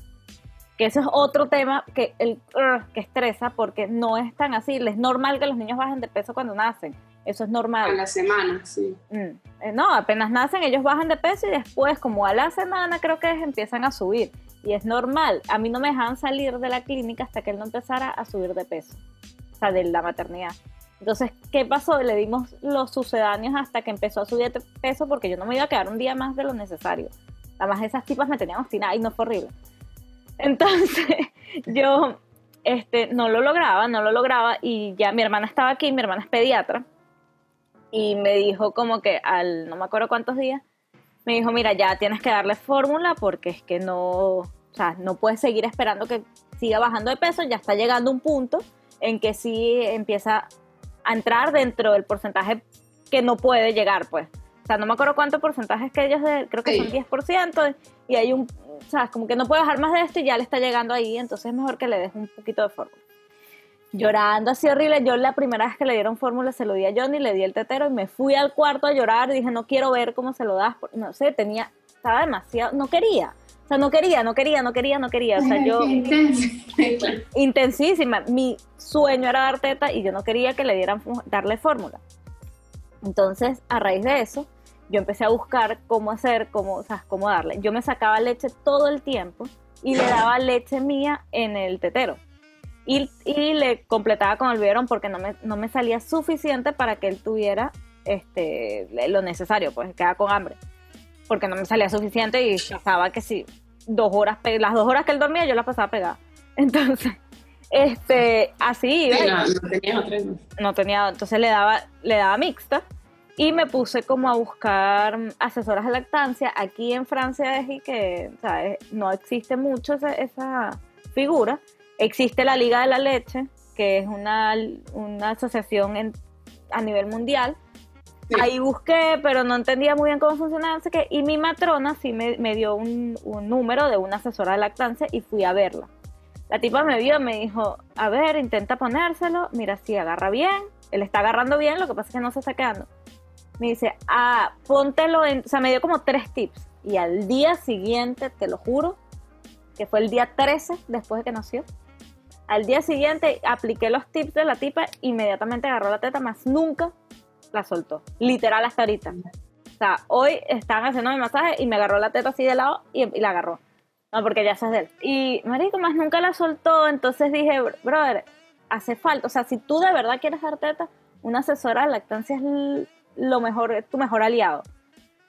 [SPEAKER 1] que eso es otro tema que, el, que estresa porque no es tan así. Es normal que los niños bajen de peso cuando nacen. Eso es normal.
[SPEAKER 2] A la semana, sí. Mm,
[SPEAKER 1] eh, no, apenas nacen ellos bajan de peso y después, como a la semana creo que empiezan a subir. Y es normal. A mí no me dejaban salir de la clínica hasta que él no empezara a subir de peso. O sea, de la maternidad. Entonces, ¿qué pasó? Le dimos los sucedáneos hasta que empezó a subir de peso porque yo no me iba a quedar un día más de lo necesario. Además, esas tipas me tenían obstinada y no fue horrible. Entonces yo este, no lo lograba, no lo lograba y ya mi hermana estaba aquí, mi hermana es pediatra y me dijo como que al, no me acuerdo cuántos días, me dijo, mira, ya tienes que darle fórmula porque es que no, o sea, no puedes seguir esperando que siga bajando de peso, ya está llegando un punto en que sí empieza a entrar dentro del porcentaje que no puede llegar, pues. Sea, no me acuerdo cuánto porcentaje es que ellos, creo que son 10%, y hay un, o sea, como que no puede dejar más de esto y ya le está llegando ahí, entonces es mejor que le des un poquito de fórmula. Llorando así horrible, yo la primera vez que le dieron fórmula se lo di a Johnny, le di el tetero y me fui al cuarto a llorar, dije, no quiero ver cómo se lo das, no sé, tenía, estaba demasiado, no quería, o sea, no quería, no quería, no quería, no quería, o sea, yo... intensísima, mi sueño era dar teta y yo no quería que le dieran, darle fórmula. Entonces, a raíz de eso, yo empecé a buscar cómo hacer, cómo, o sea, cómo darle. Yo me sacaba leche todo el tiempo y le daba leche mía en el tetero. Y, y le completaba con el biberón porque no me, no me salía suficiente para que él tuviera este, lo necesario, pues quedaba con hambre. Porque no me salía suficiente y pasaba que sí, dos horas, las dos horas que él dormía yo las pasaba pegada. Entonces, este, así.
[SPEAKER 2] no, tenía otra.
[SPEAKER 1] No tenía, entonces le daba, le daba mixta y me puse como a buscar asesoras de lactancia. Aquí en Francia es que no existe mucho esa, figura. Existe la Liga de la Leche, que es una, una asociación a nivel mundial, Ahí busqué, pero no entendía muy bien cómo funcionaba, así que, y mi matrona sí me, me dio un, un, número de una asesora de lactancia y fui a verla. La tipa me vio, me dijo, a ver, intenta ponérselo, mira si agarra bien, él está agarrando bien, lo que pasa es que no se está quedando. Me dice, ah, póntelo en, o sea, me dio como tres tips. Y al día siguiente, te lo juro, que fue el día 13 después de que nació, al día siguiente apliqué los tips de la tipa, inmediatamente agarró la teta, más nunca la soltó. Literal hasta ahorita. O sea, hoy están haciendo mi masaje y me agarró la teta así de lado y, la agarró. No, porque ya sabes de él. Y marico, más nunca la soltó, entonces dije, brother, hace falta, o sea, si tú de verdad quieres dar teta, una asesora de lactancia es lo mejor, tu mejor aliado.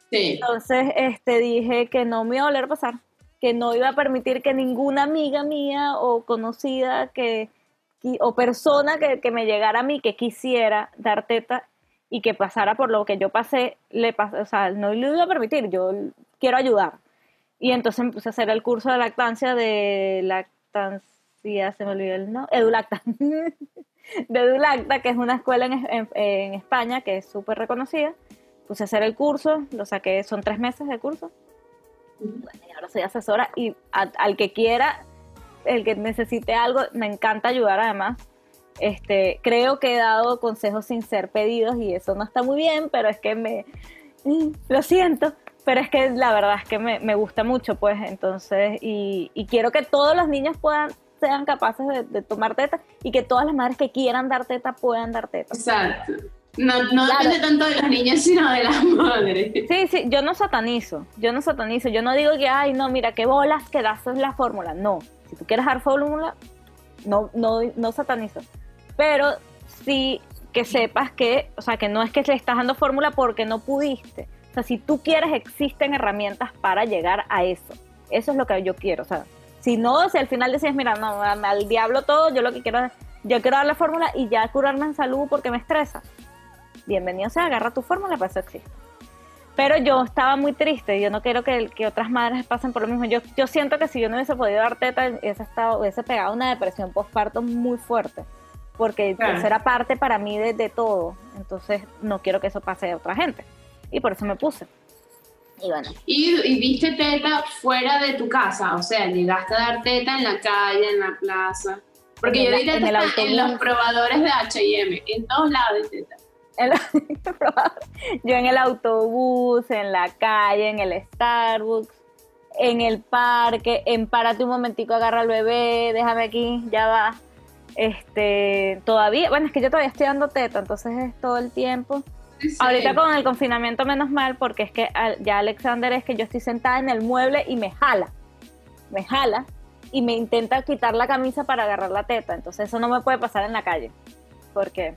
[SPEAKER 1] Sí. Entonces, este, dije que no me iba a volver a pasar que no iba a permitir que ninguna amiga mía o conocida que, o persona que, me llegara a mí que quisiera dar teta y que pasara por lo que yo pasé, le o sea, no lo iba a permitir, yo quiero ayudar. Y entonces puse a hacer el curso de lactancia de lactancia, se me olvidó el nombre, Edulacta. de Edulacta, que es una escuela en, en España que es súper reconocida. Puse a hacer el curso, lo saqué, son tres meses de curso ahora soy asesora y al que quiera, el que necesite algo, me encanta ayudar además. Este, creo que he dado consejos sin ser pedidos y eso no está muy bien, pero es que me, lo siento, pero es que la verdad es que me, me gusta mucho, pues, entonces, y, y, quiero que todos los niños puedan, sean capaces de, de tomar teta y que todas las madres que quieran dar teta puedan dar teta.
[SPEAKER 2] Exacto. No, no depende tanto de los niños, sino de las madres.
[SPEAKER 1] Sí, sí, yo no satanizo, yo no satanizo, yo no digo que, ay, no, mira, qué bolas que das la fórmula, no. Si tú quieres dar fórmula, no, no, no satanizo. Pero sí que sepas que, o sea, que no es que le estás dando fórmula porque no pudiste. O sea, si tú quieres, existen herramientas para llegar a eso. Eso es lo que yo quiero, o sea, si no, si al final decías, mira, no, al diablo todo, yo lo que quiero es, yo quiero dar la fórmula y ya curarme en salud porque me estresa bienvenido sea, agarra tu fórmula, para eso existe. Pero yo estaba muy triste, yo no quiero que, que otras madres pasen por lo mismo. Yo, yo siento que si yo no hubiese podido dar teta, hubiese, estado, hubiese pegado una depresión postparto muy fuerte, porque eso era parte para mí de, de, todo. Entonces no quiero que eso pase a otra gente. Y por eso me puse.
[SPEAKER 2] Y bueno. Y, y viste teta fuera de tu casa, o sea, llegaste a dar teta en la calle, en la plaza. Porque yo di teta en, en, los probadores de HM, en todos lados de teta.
[SPEAKER 1] yo en el autobús, en la calle, en el Starbucks, en el parque, en párate un momentico, agarra al bebé, déjame aquí, ya va. Este, todavía, bueno, es que yo todavía estoy dando teta, entonces es todo el tiempo. Ahorita con el confinamiento menos mal, porque es que ya Alexander es que yo estoy sentada en el mueble y me jala, me jala y me intenta quitar la camisa para agarrar la teta, entonces eso no me puede pasar en la calle, porque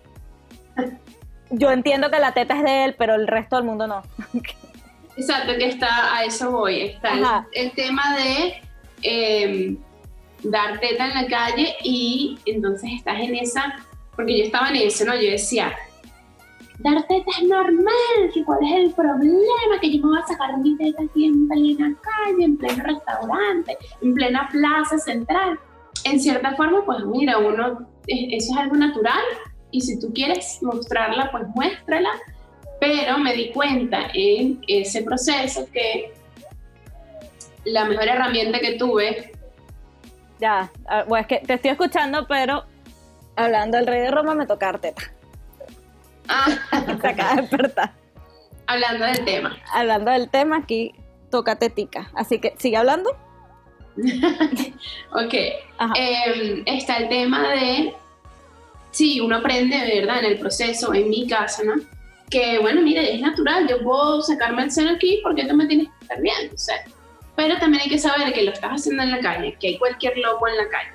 [SPEAKER 1] yo entiendo que la teta es de él, pero el resto del mundo no.
[SPEAKER 2] Exacto, que está, a eso voy. Está el, tema de em, dar teta en la calle y entonces estás en esa, porque yo estaba en eso, ¿no? Yo decía, dar teta es normal, que cuál es el problema, que yo me voy a sacar mi teta aquí en plena calle, en pleno restaurante, en plena plaza central. En cierta forma, pues mira, uno, eso es algo natural, y si tú quieres mostrarla, pues muéstrala, pero me di cuenta en ese proceso que la mejor herramienta que tuve...
[SPEAKER 1] Ya, ah, bueno, es que te estoy escuchando, pero hablando del rey de Roma me toca teta. Ah. Se acaba de despertar.
[SPEAKER 2] Hablando del tema.
[SPEAKER 1] Hablando del tema, aquí toca tetica. Así que, ¿sigue hablando?
[SPEAKER 2] ok. Em, está el tema de sí, uno aprende, ¿verdad? En el proceso, en mi casa, ¿no? Que, bueno, mira, es natural, yo puedo sacarme el seno aquí porque tú me tienes que estar viendo, o sea. Pero también hay que saber que lo estás haciendo en la calle, que hay cualquier loco en la calle,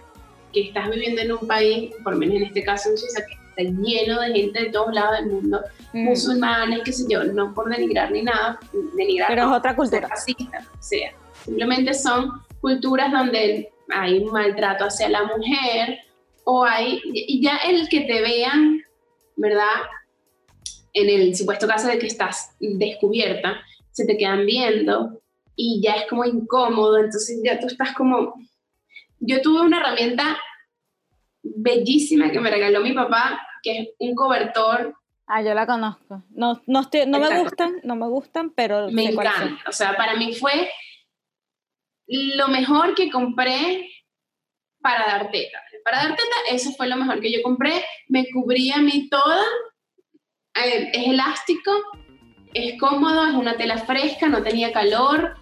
[SPEAKER 2] que estás viviendo en un país, por menos en este caso en Suiza, que está lleno de gente de todos lados del mundo, mm. musulmanes, qué sé yo, no por denigrar ni nada, denigrar.
[SPEAKER 1] Pero es otra cultura.
[SPEAKER 2] Racista, o sea, simplemente son culturas donde hay un maltrato hacia la mujer, o hay, y ya el que te vean, ¿verdad? En el supuesto caso de que estás descubierta, se te quedan viendo y ya es como incómodo, entonces ya tú estás como... Yo tuve una herramienta bellísima que me regaló mi papá, que es un cobertor
[SPEAKER 1] Ah, yo la conozco. No, no, estoy, no me gustan, no me gustan, pero
[SPEAKER 2] me encanta. O sea, para mí fue lo mejor que compré para dar teta. Para dar teta, eso fue lo mejor que yo compré. Me cubría a mí toda. Eh, es elástico, es cómodo, es una tela fresca, no tenía calor.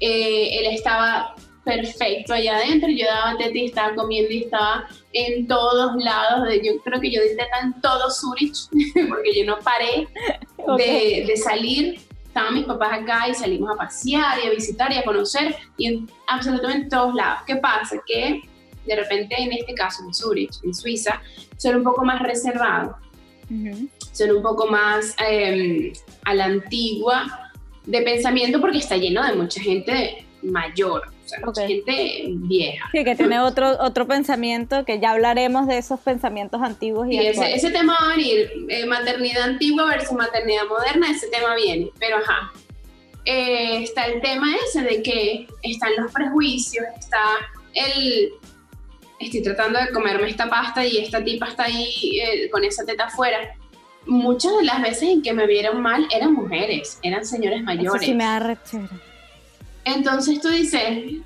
[SPEAKER 2] Eh, él estaba perfecto allá adentro. Yo daba teta y estaba comiendo y estaba en todos lados. De, yo creo que yo teta en todo Zurich, porque yo no paré de, de, salir. Estaban mis papás acá y salimos a pasear y a visitar y a conocer y en absolutamente todos lados. ¿Qué pasa? Que de repente en este caso en Zurich, en Suiza, son un poco más reservados. Son un poco más eh, a la antigua de pensamiento porque está lleno de mucha gente mayor, o sea, mucha gente vieja.
[SPEAKER 1] Sí, que tiene otro, otro pensamiento, que ya hablaremos de esos pensamientos antiguos. Y,
[SPEAKER 2] ese, ese, tema va a venir, eh, maternidad antigua versus maternidad moderna, ese tema viene, pero ajá. Eh, está el tema ese de que están los prejuicios, está el... Estoy tratando de comerme esta pasta y esta tipa está ahí eh, con esa teta afuera muchas de las veces en que me vieron mal eran mujeres, eran señores mayores.
[SPEAKER 1] Eso sí me da
[SPEAKER 2] Entonces tú dices,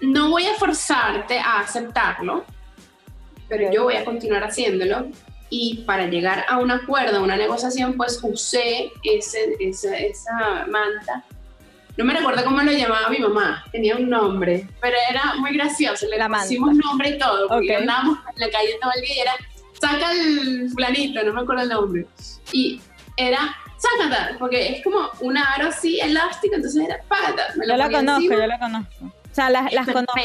[SPEAKER 2] no voy a forzarte a aceptarlo, pero yo voy a continuar haciéndolo. Y para llegar a un acuerdo, a una negociación, pues usé ese, esa manta. No me recuerdo cómo lo llamaba mi mamá, tenía un nombre, pero era muy gracioso. Le pusimos nombre y todo, porque andábamos en la calle todo el día y era saca el fulanito, no me acuerdo el nombre. Y era sácata, porque es como un aro así elástico, entonces era págata.
[SPEAKER 1] yo la conozco, yo la conozco. O sea, las, las conozco.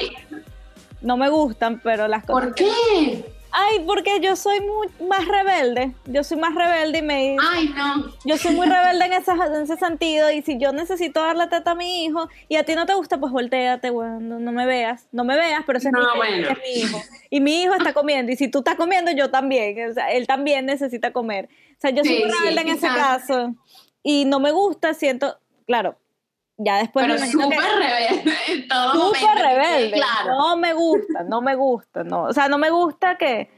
[SPEAKER 1] No me gustan, pero las conozco.
[SPEAKER 2] ¿Por qué?
[SPEAKER 1] Ay, porque yo soy muy, más rebelde. Yo soy más rebelde y me.
[SPEAKER 2] Ay, no.
[SPEAKER 1] Yo soy muy rebelde en, en ese sentido. Y si yo necesito darle teta a mi hijo y a ti no te gusta, pues volteate, bueno, no, me veas. No me veas, pero ese es, mi, hijo. Y mi hijo está comiendo. Y si tú estás comiendo, yo también. O sea, él también necesita comer. O sea, yo soy muy rebelde en ese caso. Y no me gusta, siento. Claro, ya después
[SPEAKER 2] Pero súper rebelde
[SPEAKER 1] Súper rebelde. Claro. No me gusta, no me gusta, no. O sea, no me gusta que,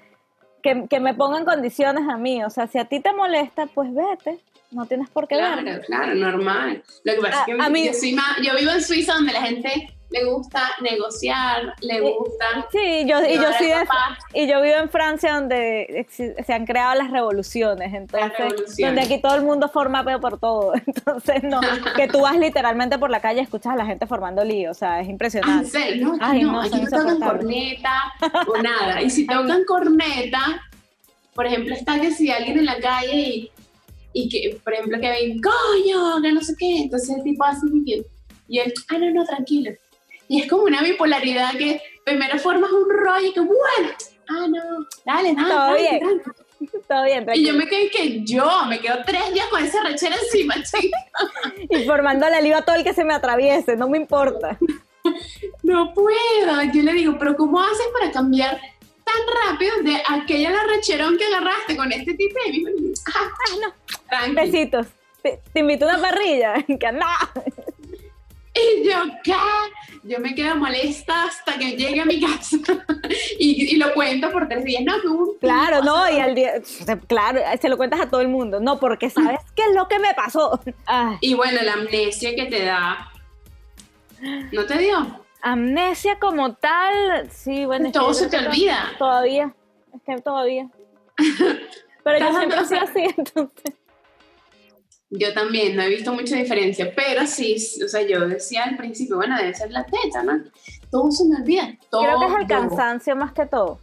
[SPEAKER 1] que, que, me pongan condiciones a mí. O sea, si a ti te molesta, pues vete. No tienes por qué
[SPEAKER 2] Claro, claro, normal. Lo que pasa es que a mí, yo vivo en Suiza donde la gente le gusta negociar, le gusta.
[SPEAKER 1] Sí, yo, y, yo sí y yo vivo en Francia donde se han creado las revoluciones, entonces, donde aquí todo el mundo forma peo por todo. Entonces, no, que tú vas literalmente por la calle y escuchas a la gente formando lío, o sea, es impresionante.
[SPEAKER 2] Ah, no, aquí no, aquí no tocan corneta o nada. Y si tocan corneta, por ejemplo, está que si alguien en la calle y, y que, por ejemplo, que ven, coño, que no sé qué, entonces el tipo así y él, ah, no, no, tranquilo y es como una bipolaridad que primero formas un rollo y que, bueno, ah, no, dale, dale. Todo bien.
[SPEAKER 1] Todo bien,
[SPEAKER 2] Y yo me quedé que yo, me quedo tres días con esa rechera encima, chica.
[SPEAKER 1] y formando la liva a todo el que se me atraviese, no me importa.
[SPEAKER 2] no puedo. Yo le digo, pero ¿cómo haces para cambiar tan rápido de aquella la recherón que agarraste con este tipo? Y me ah,
[SPEAKER 1] ah, no. Besitos. Te, invito a una parrilla. que no.
[SPEAKER 2] Y yo, ¿qué? Yo me quedo molesta hasta que llegue a mi casa y, y, lo cuento por tres días. No.
[SPEAKER 1] Claro, no, y al día, claro, se lo cuentas a todo el mundo. No, porque sabes qué es lo que me pasó.
[SPEAKER 2] Y bueno, la amnesia que te da. ¿No te dio?
[SPEAKER 1] Amnesia como tal, sí, bueno.
[SPEAKER 2] Todo se te olvida.
[SPEAKER 1] Todavía, es que todavía. Pero yo siempre así, entonces.
[SPEAKER 2] Yo también, no he visto mucha diferencia, pero sí, o sea, yo decía al principio, bueno, debe ser la teta, ¿no? Todo se me olvida, todo.
[SPEAKER 1] Creo que es el cansancio más que todo.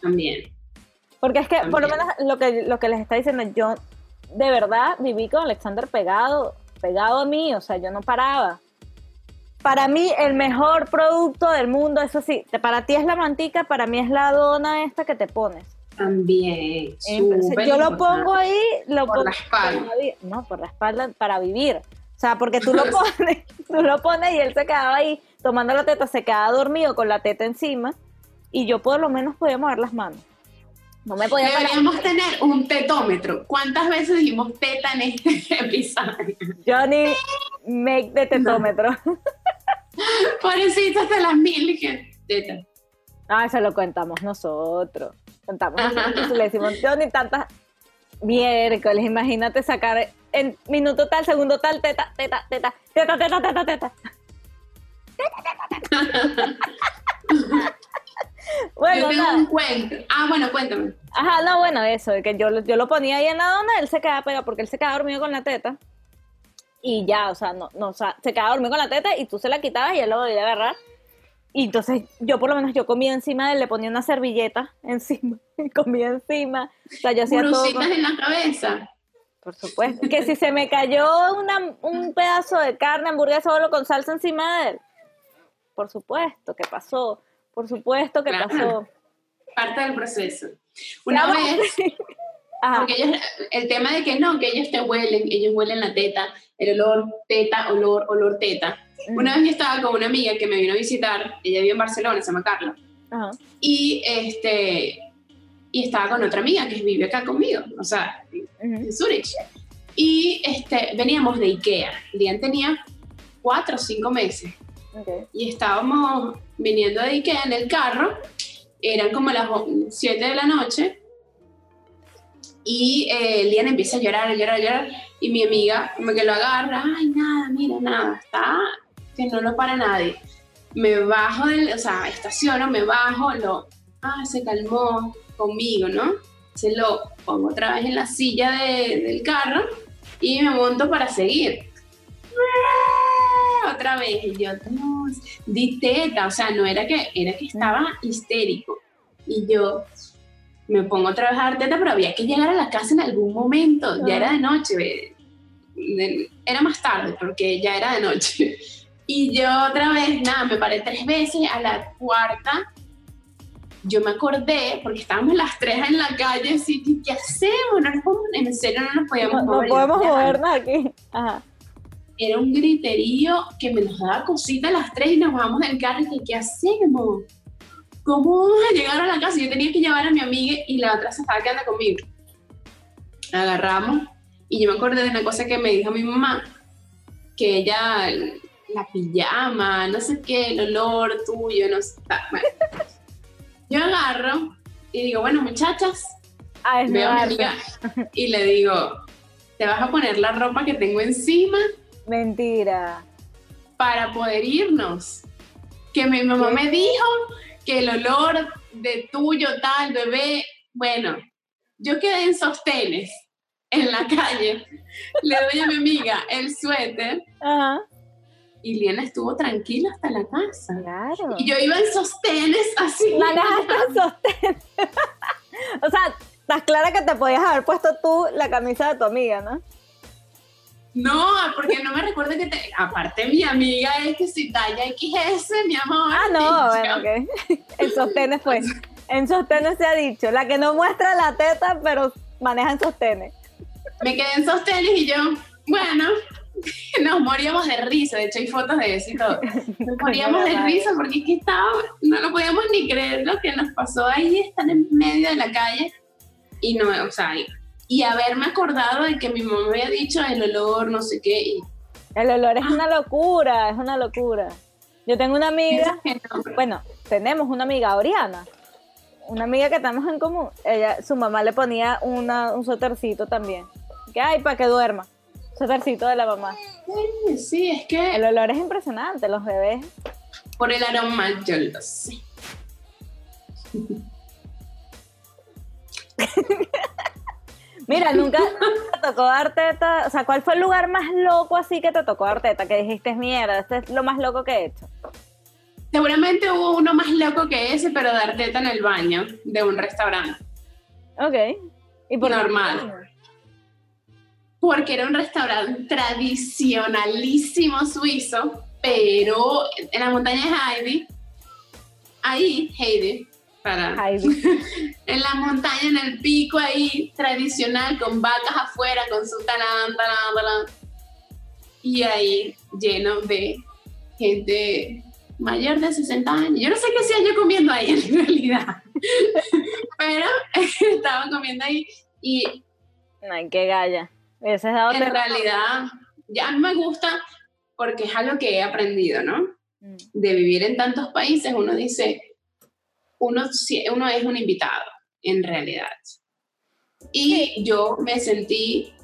[SPEAKER 2] También.
[SPEAKER 1] Porque es que, por lo menos, lo que, lo que les está diciendo, yo de verdad viví con Alexander pegado, pegado a mí, o sea, yo no paraba. Para mí, el mejor producto del mundo, eso sí, para ti es la mantica, para mí es la dona esta que te pones.
[SPEAKER 2] También.
[SPEAKER 1] yo lo pongo ahí, lo
[SPEAKER 2] por la espalda.
[SPEAKER 1] no, por la espalda para vivir. O sea, porque tú lo pones, tú lo pones y él se quedaba ahí tomando la teta, se quedaba dormido con la teta encima y yo por lo menos podía mover las manos. No me podía
[SPEAKER 2] Deberíamos tener un tetómetro. ¿Cuántas veces dijimos teta en este episodio?
[SPEAKER 1] Johnny, make de tetómetro. No.
[SPEAKER 2] Pobrecitas de las mil que teta.
[SPEAKER 1] Ah, se lo contamos nosotros. Contamos. le decimos, Johnny, tantas, Miércoles, imagínate sacar en minuto tal, segundo tal, teta, teta, teta, teta, teta, teta, teta.
[SPEAKER 2] bueno, yo tengo un cuento. Ah, bueno, cuéntame.
[SPEAKER 1] Ajá, no, bueno, eso, que yo, yo lo ponía ahí en la dona, él se quedaba pegado porque él se quedaba dormido con la teta. Y ya, o sea, no, no, o sea, se quedaba dormido con la teta y tú se la quitabas y él lo volvía a agarrar. Y entonces yo por lo menos yo comía encima de él, le ponía una servilleta encima, y comía encima. O sea, yo hacía todo.
[SPEAKER 2] en la cabeza?
[SPEAKER 1] Por supuesto. Que si se me cayó una, un pedazo de carne, hamburguesa solo con salsa encima de él. Por supuesto que pasó. Por supuesto que pasó.
[SPEAKER 2] Parte del proceso. Una vez, porque ellos, el tema de que no, que ellos te huelen, ellos huelen la teta, el olor teta, olor, olor teta. Mm. Una vez yo estaba con una amiga que me vino a visitar, ella vive en Barcelona, se llama Carla. Y este y estaba con otra amiga que vive acá conmigo, o sea, en Zurich. Y este, veníamos de Ikea. Lian tenía cuatro o cinco meses. Y estábamos viniendo de Ikea en el carro. Eran como las siete de la noche. Y eh, Lian empieza a llorar, a llorar, a llorar. Y mi amiga como que lo agarra. Ay, nada, mira, nada. Está que no lo para nadie. Me bajo del, o sea, estaciono, me bajo, lo, ah, se calmó, conmigo, ¿no? Se lo pongo otra vez en la silla del carro y me monto para seguir. Otra vez, y yo, di teta, o sea, no era que, era que estaba histérico. Y yo me pongo otra vez a dar teta, pero había que llegar a la casa en algún momento, ya era de noche, era más tarde, porque ya era de noche. Y yo otra vez, nada, me paré tres veces, a la cuarta yo me acordé, porque estábamos las tres en la calle, así, ¿qué hacemos? No nos podemos, en serio no nos podíamos
[SPEAKER 1] mover. No podemos movernos aquí. Ajá.
[SPEAKER 2] Era un griterío que me nos daba cosita a las tres y nos vamos del carro y ¿qué hacemos? ¿Cómo vamos a llegar a la casa? Yo tenía que llevar a mi amiga y la otra se estaba quedando conmigo. agarramos y yo me acordé de una cosa que me dijo mi mamá, que ella, la pijama, no sé qué, el olor tuyo, no sé. Bueno, yo agarro y digo, bueno, muchachas, veo a mi amiga y le digo, ¿te vas a poner la ropa que tengo encima?
[SPEAKER 1] Mentira.
[SPEAKER 2] Para poder irnos. Que mi mamá me dijo que el olor de tuyo, tal, bebé, bueno, yo quedé en sostenes en la calle. Le doy a mi amiga el suéter. Ajá y Liana estuvo tranquila hasta la casa.
[SPEAKER 1] Claro.
[SPEAKER 2] Y yo iba en sostenes así.
[SPEAKER 1] Manejaste en sostenes. o sea, estás clara que te podías haber puesto tú la camisa de tu amiga, ¿no?
[SPEAKER 2] No, porque no me recuerdo que te... Aparte, mi amiga es que si talla XS, mi amor.
[SPEAKER 1] Ah, no, bueno, ok. En sostenes fue. En sostenes se ha dicho. La que no muestra la teta, pero maneja en sostenes.
[SPEAKER 2] Me quedé en sostenes y yo, bueno, nos moríamos de risa, de hecho hay fotos de eso y todo. Nos moríamos de risa porque es que estaba, no lo podíamos ni creer lo que nos pasó ahí, estar en medio de la calle y no, o sea, y, haberme acordado de que mi mamá había dicho el olor, no sé qué.
[SPEAKER 1] el olor es una locura, es una locura. Yo tengo una amiga, bueno, tenemos una amiga, Oriana, una amiga que tenemos en común. Ella, su mamá le ponía una, un sotercito también, que hay para que duerma suétercito de la mamá.
[SPEAKER 2] Sí, sí, es que...
[SPEAKER 1] El olor es impresionante, los bebés.
[SPEAKER 2] Por el aroma, yo lo sé.
[SPEAKER 1] Mira, nunca te tocó dar teta. O sea, ¿cuál fue el lugar más loco así que te tocó dar teta? Que dijiste, mierda, este es lo más loco que he hecho.
[SPEAKER 2] Seguramente hubo uno más loco que ese, pero dar teta en el baño de un restaurante.
[SPEAKER 1] Ok.
[SPEAKER 2] ¿Y por Normal porque era un restaurante tradicionalísimo suizo, pero en la montaña de Heidi, ahí, Heidi, para, Heidi. en la montaña, en el pico ahí, tradicional, con vacas afuera, con su talán, talán, talán, y ahí lleno de gente mayor de 60 años. Yo no sé qué hacía yo comiendo ahí en realidad, pero estaba comiendo ahí y...
[SPEAKER 1] Ay, qué galla
[SPEAKER 2] en realidad, ya me gusta porque es algo que he aprendido, ¿no? Mm. De vivir en tantos países, uno dice, uno, uno es un invitado, en realidad. y yo me sentí,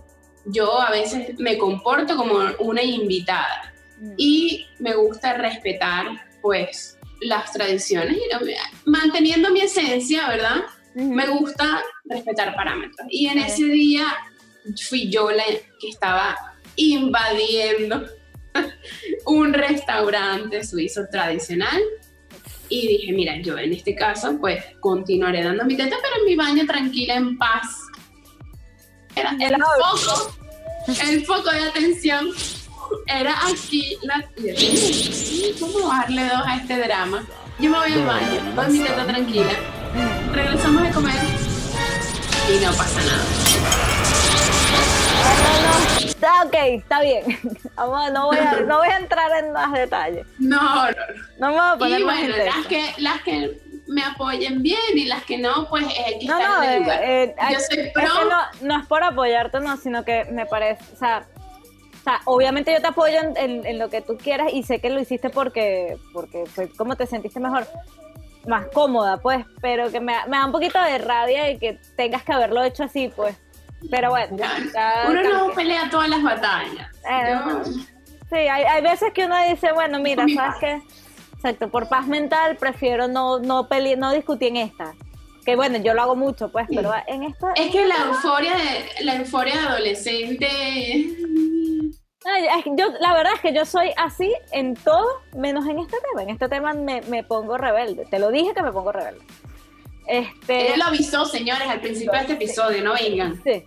[SPEAKER 2] yo a veces me comporto como una invitada
[SPEAKER 1] Mm.
[SPEAKER 2] y me gusta respetar pues las tradiciones y manteniendo mi esencia, ¿verdad?
[SPEAKER 1] Ujú.
[SPEAKER 2] Me gusta respetar parámetros. Y en
[SPEAKER 1] Ok.
[SPEAKER 2] ese día fui yo la que estaba invadiendo un restaurante suizo tradicional y dije, mira, yo en este caso pues continuaré dando mi teta, pero en mi baño tranquila, en paz. Era el foco, el foco de atención era aquí. La, ¿Cómo darle dos a este drama? Yo me voy al baño, doy mi teta tranquila, regresamos a comer y no pasa nada.
[SPEAKER 1] No, no, no. Está ok, está bien. Vamos, no, voy a, no voy a entrar en más detalles.
[SPEAKER 2] No, no, no.
[SPEAKER 1] No me voy a poner
[SPEAKER 2] Y
[SPEAKER 1] más
[SPEAKER 2] bueno, las que, las que me apoyen bien y las que no, pues hay que
[SPEAKER 1] No, no,
[SPEAKER 2] en el
[SPEAKER 1] eh,
[SPEAKER 2] lugar.
[SPEAKER 1] eh,
[SPEAKER 2] Yo soy
[SPEAKER 1] es
[SPEAKER 2] pro.
[SPEAKER 1] que no, no es por apoyarte, no, sino que me parece, o sea, o sea, obviamente yo te apoyo en, en- en lo que tú quieras y sé que lo hiciste porque, porque fue como te sentiste mejor, más cómoda, pues, pero que me, da- me da un poquito de rabia de que tengas que haberlo hecho así, pues. Pero bueno,
[SPEAKER 2] Uno no pelea todas las batallas.
[SPEAKER 1] Eh,
[SPEAKER 2] Yo-
[SPEAKER 1] Sí, hay, hay veces que uno dice, bueno, mira, ¿sabes qué? Exacto, por paz mental prefiero no, no, pele no discutir en esta. Que bueno, yo lo hago mucho, pues,
[SPEAKER 2] Sí.
[SPEAKER 1] pero en esta...
[SPEAKER 2] es que la euforia de la euforia de adolescente
[SPEAKER 1] Ay, yo, la verdad es que yo soy así en todo, menos en este tema. En este tema me, me pongo rebelde. Te lo dije que me pongo rebelde. Este,
[SPEAKER 2] ella lo avisó, señores, al principio de este episodio, no vengan.
[SPEAKER 1] sí.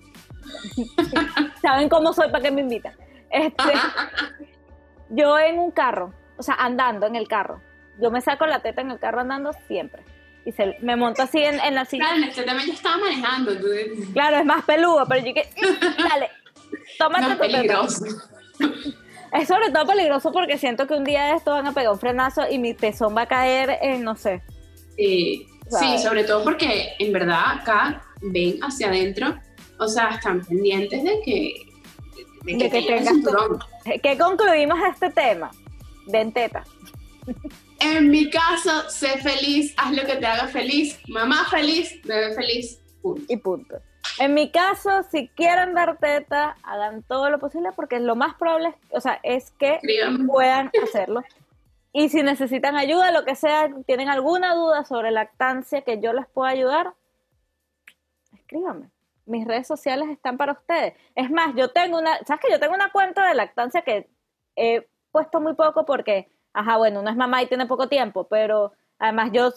[SPEAKER 1] Saben cómo soy para que me invitan. Este, yo en un carro, o sea, andando en el carro. Yo me saco la teta en el carro andando siempre. Y se, me monto así en, en la silla.
[SPEAKER 2] Claro, este tema yo estaba manejando, entonces,
[SPEAKER 1] Claro, es más peludo, pero yo que, dale, tómate
[SPEAKER 2] no es
[SPEAKER 1] tu teta.
[SPEAKER 2] peligroso.
[SPEAKER 1] Es sobre todo peligroso porque siento que un día de esto van a pegar un frenazo y mi pezón va a caer en, no sé.
[SPEAKER 2] Sí, sí, sobre todo porque en verdad acá ven hacia adentro, o sea, están pendientes de que, de
[SPEAKER 1] De que
[SPEAKER 2] tengas
[SPEAKER 1] tu-
[SPEAKER 2] cinturón.
[SPEAKER 1] ¿Qué concluimos de este tema? Den teta.
[SPEAKER 2] En mi caso, sé feliz, haz lo que te haga feliz, mamá feliz, bebé feliz, punto.
[SPEAKER 1] Y punto. En mi caso, si quieren dar teta, hagan todo lo posible porque lo más probable, es- o sea, es que puedan hacerlo. Y si necesitan ayuda, lo que sea, tienen alguna duda sobre lactancia que yo les pueda ayudar, escríbanme. Mis redes sociales están para ustedes. Es más, yo tengo una, ¿sabes que yo tengo una cuenta de lactancia que he puesto muy poco porque, ajá, bueno, uno es mamá y tiene poco tiempo, pero además yo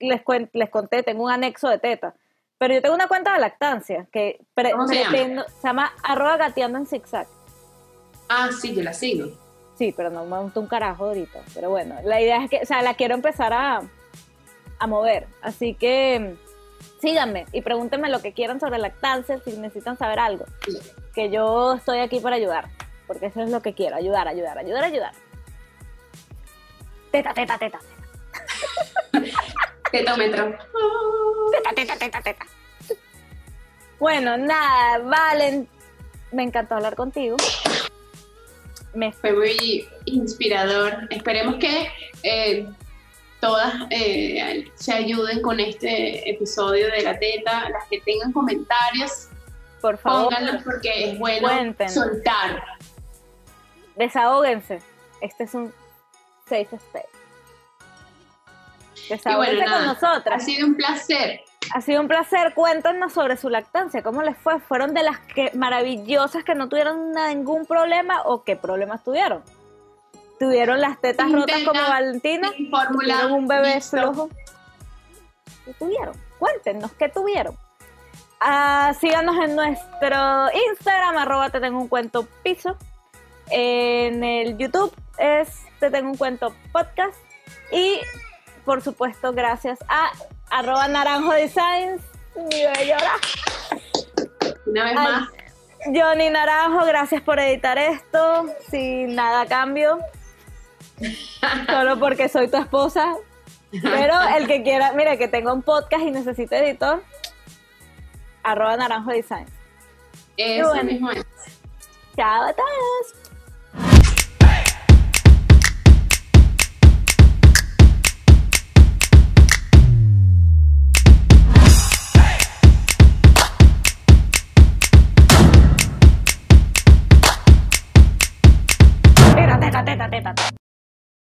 [SPEAKER 1] les, cuen- les conté, tengo un anexo de teta. Pero yo tengo una cuenta de lactancia que pre-
[SPEAKER 2] se llama
[SPEAKER 1] arroba gateando en zigzag.
[SPEAKER 2] Ah, sí, yo la sigo.
[SPEAKER 1] Sí, pero no me monto un carajo ahorita. Pero bueno, la idea es que, o sea, la quiero empezar a, a mover. Así que síganme y pregúntenme lo que quieran sobre lactancia, si necesitan saber algo. Que yo estoy aquí para ayudar. Porque eso es lo que quiero, ayudar, ayudar, ayudar, ayudar. Teta, teta, teta.
[SPEAKER 2] Tetómetro.
[SPEAKER 1] Teta, teta, teta, teta. Bueno, nada, Valen, me encantó hablar contigo.
[SPEAKER 2] Fue muy inspirador. Esperemos que eh, todas eh, se ayuden con este episodio de la teta. Las que tengan comentarios,
[SPEAKER 1] por favor,
[SPEAKER 2] pónganlos porque es bueno soltar.
[SPEAKER 1] desahóguense. Este es un safe space. Desahóguense
[SPEAKER 2] Y bueno,
[SPEAKER 1] con nosotras.
[SPEAKER 2] Ha sido un placer.
[SPEAKER 1] Ha sido un placer. Cuéntanos sobre su lactancia. ¿Cómo les fue? ¿Fueron de las que maravillosas que no tuvieron ningún problema o qué problemas tuvieron? ¿Tuvieron las tetas
[SPEAKER 2] Sin
[SPEAKER 1] rotas como Valentina?
[SPEAKER 2] Fórmula.
[SPEAKER 1] ¿Tuvieron un bebé
[SPEAKER 2] listo.
[SPEAKER 1] flojo? ¿Qué tuvieron? Cuéntenos, ¿qué tuvieron? Ah, síganos en nuestro Instagram, arroba te tengo un cuento piso. En el YouTube es te tengo un cuento podcast. Y por supuesto, gracias a arroba naranjo designs, mi bellora.
[SPEAKER 2] Una vez
[SPEAKER 1] Ay.
[SPEAKER 2] más,
[SPEAKER 1] Johnny Naranjo, gracias por editar esto, sin nada a cambio. Solo porque soy tu esposa. Pero el que quiera, mira, que tenga un podcast y necesite editor, arroba naranjo design.
[SPEAKER 2] eso
[SPEAKER 1] bueno.
[SPEAKER 2] mismo es.
[SPEAKER 1] Chao a todos. 出た出。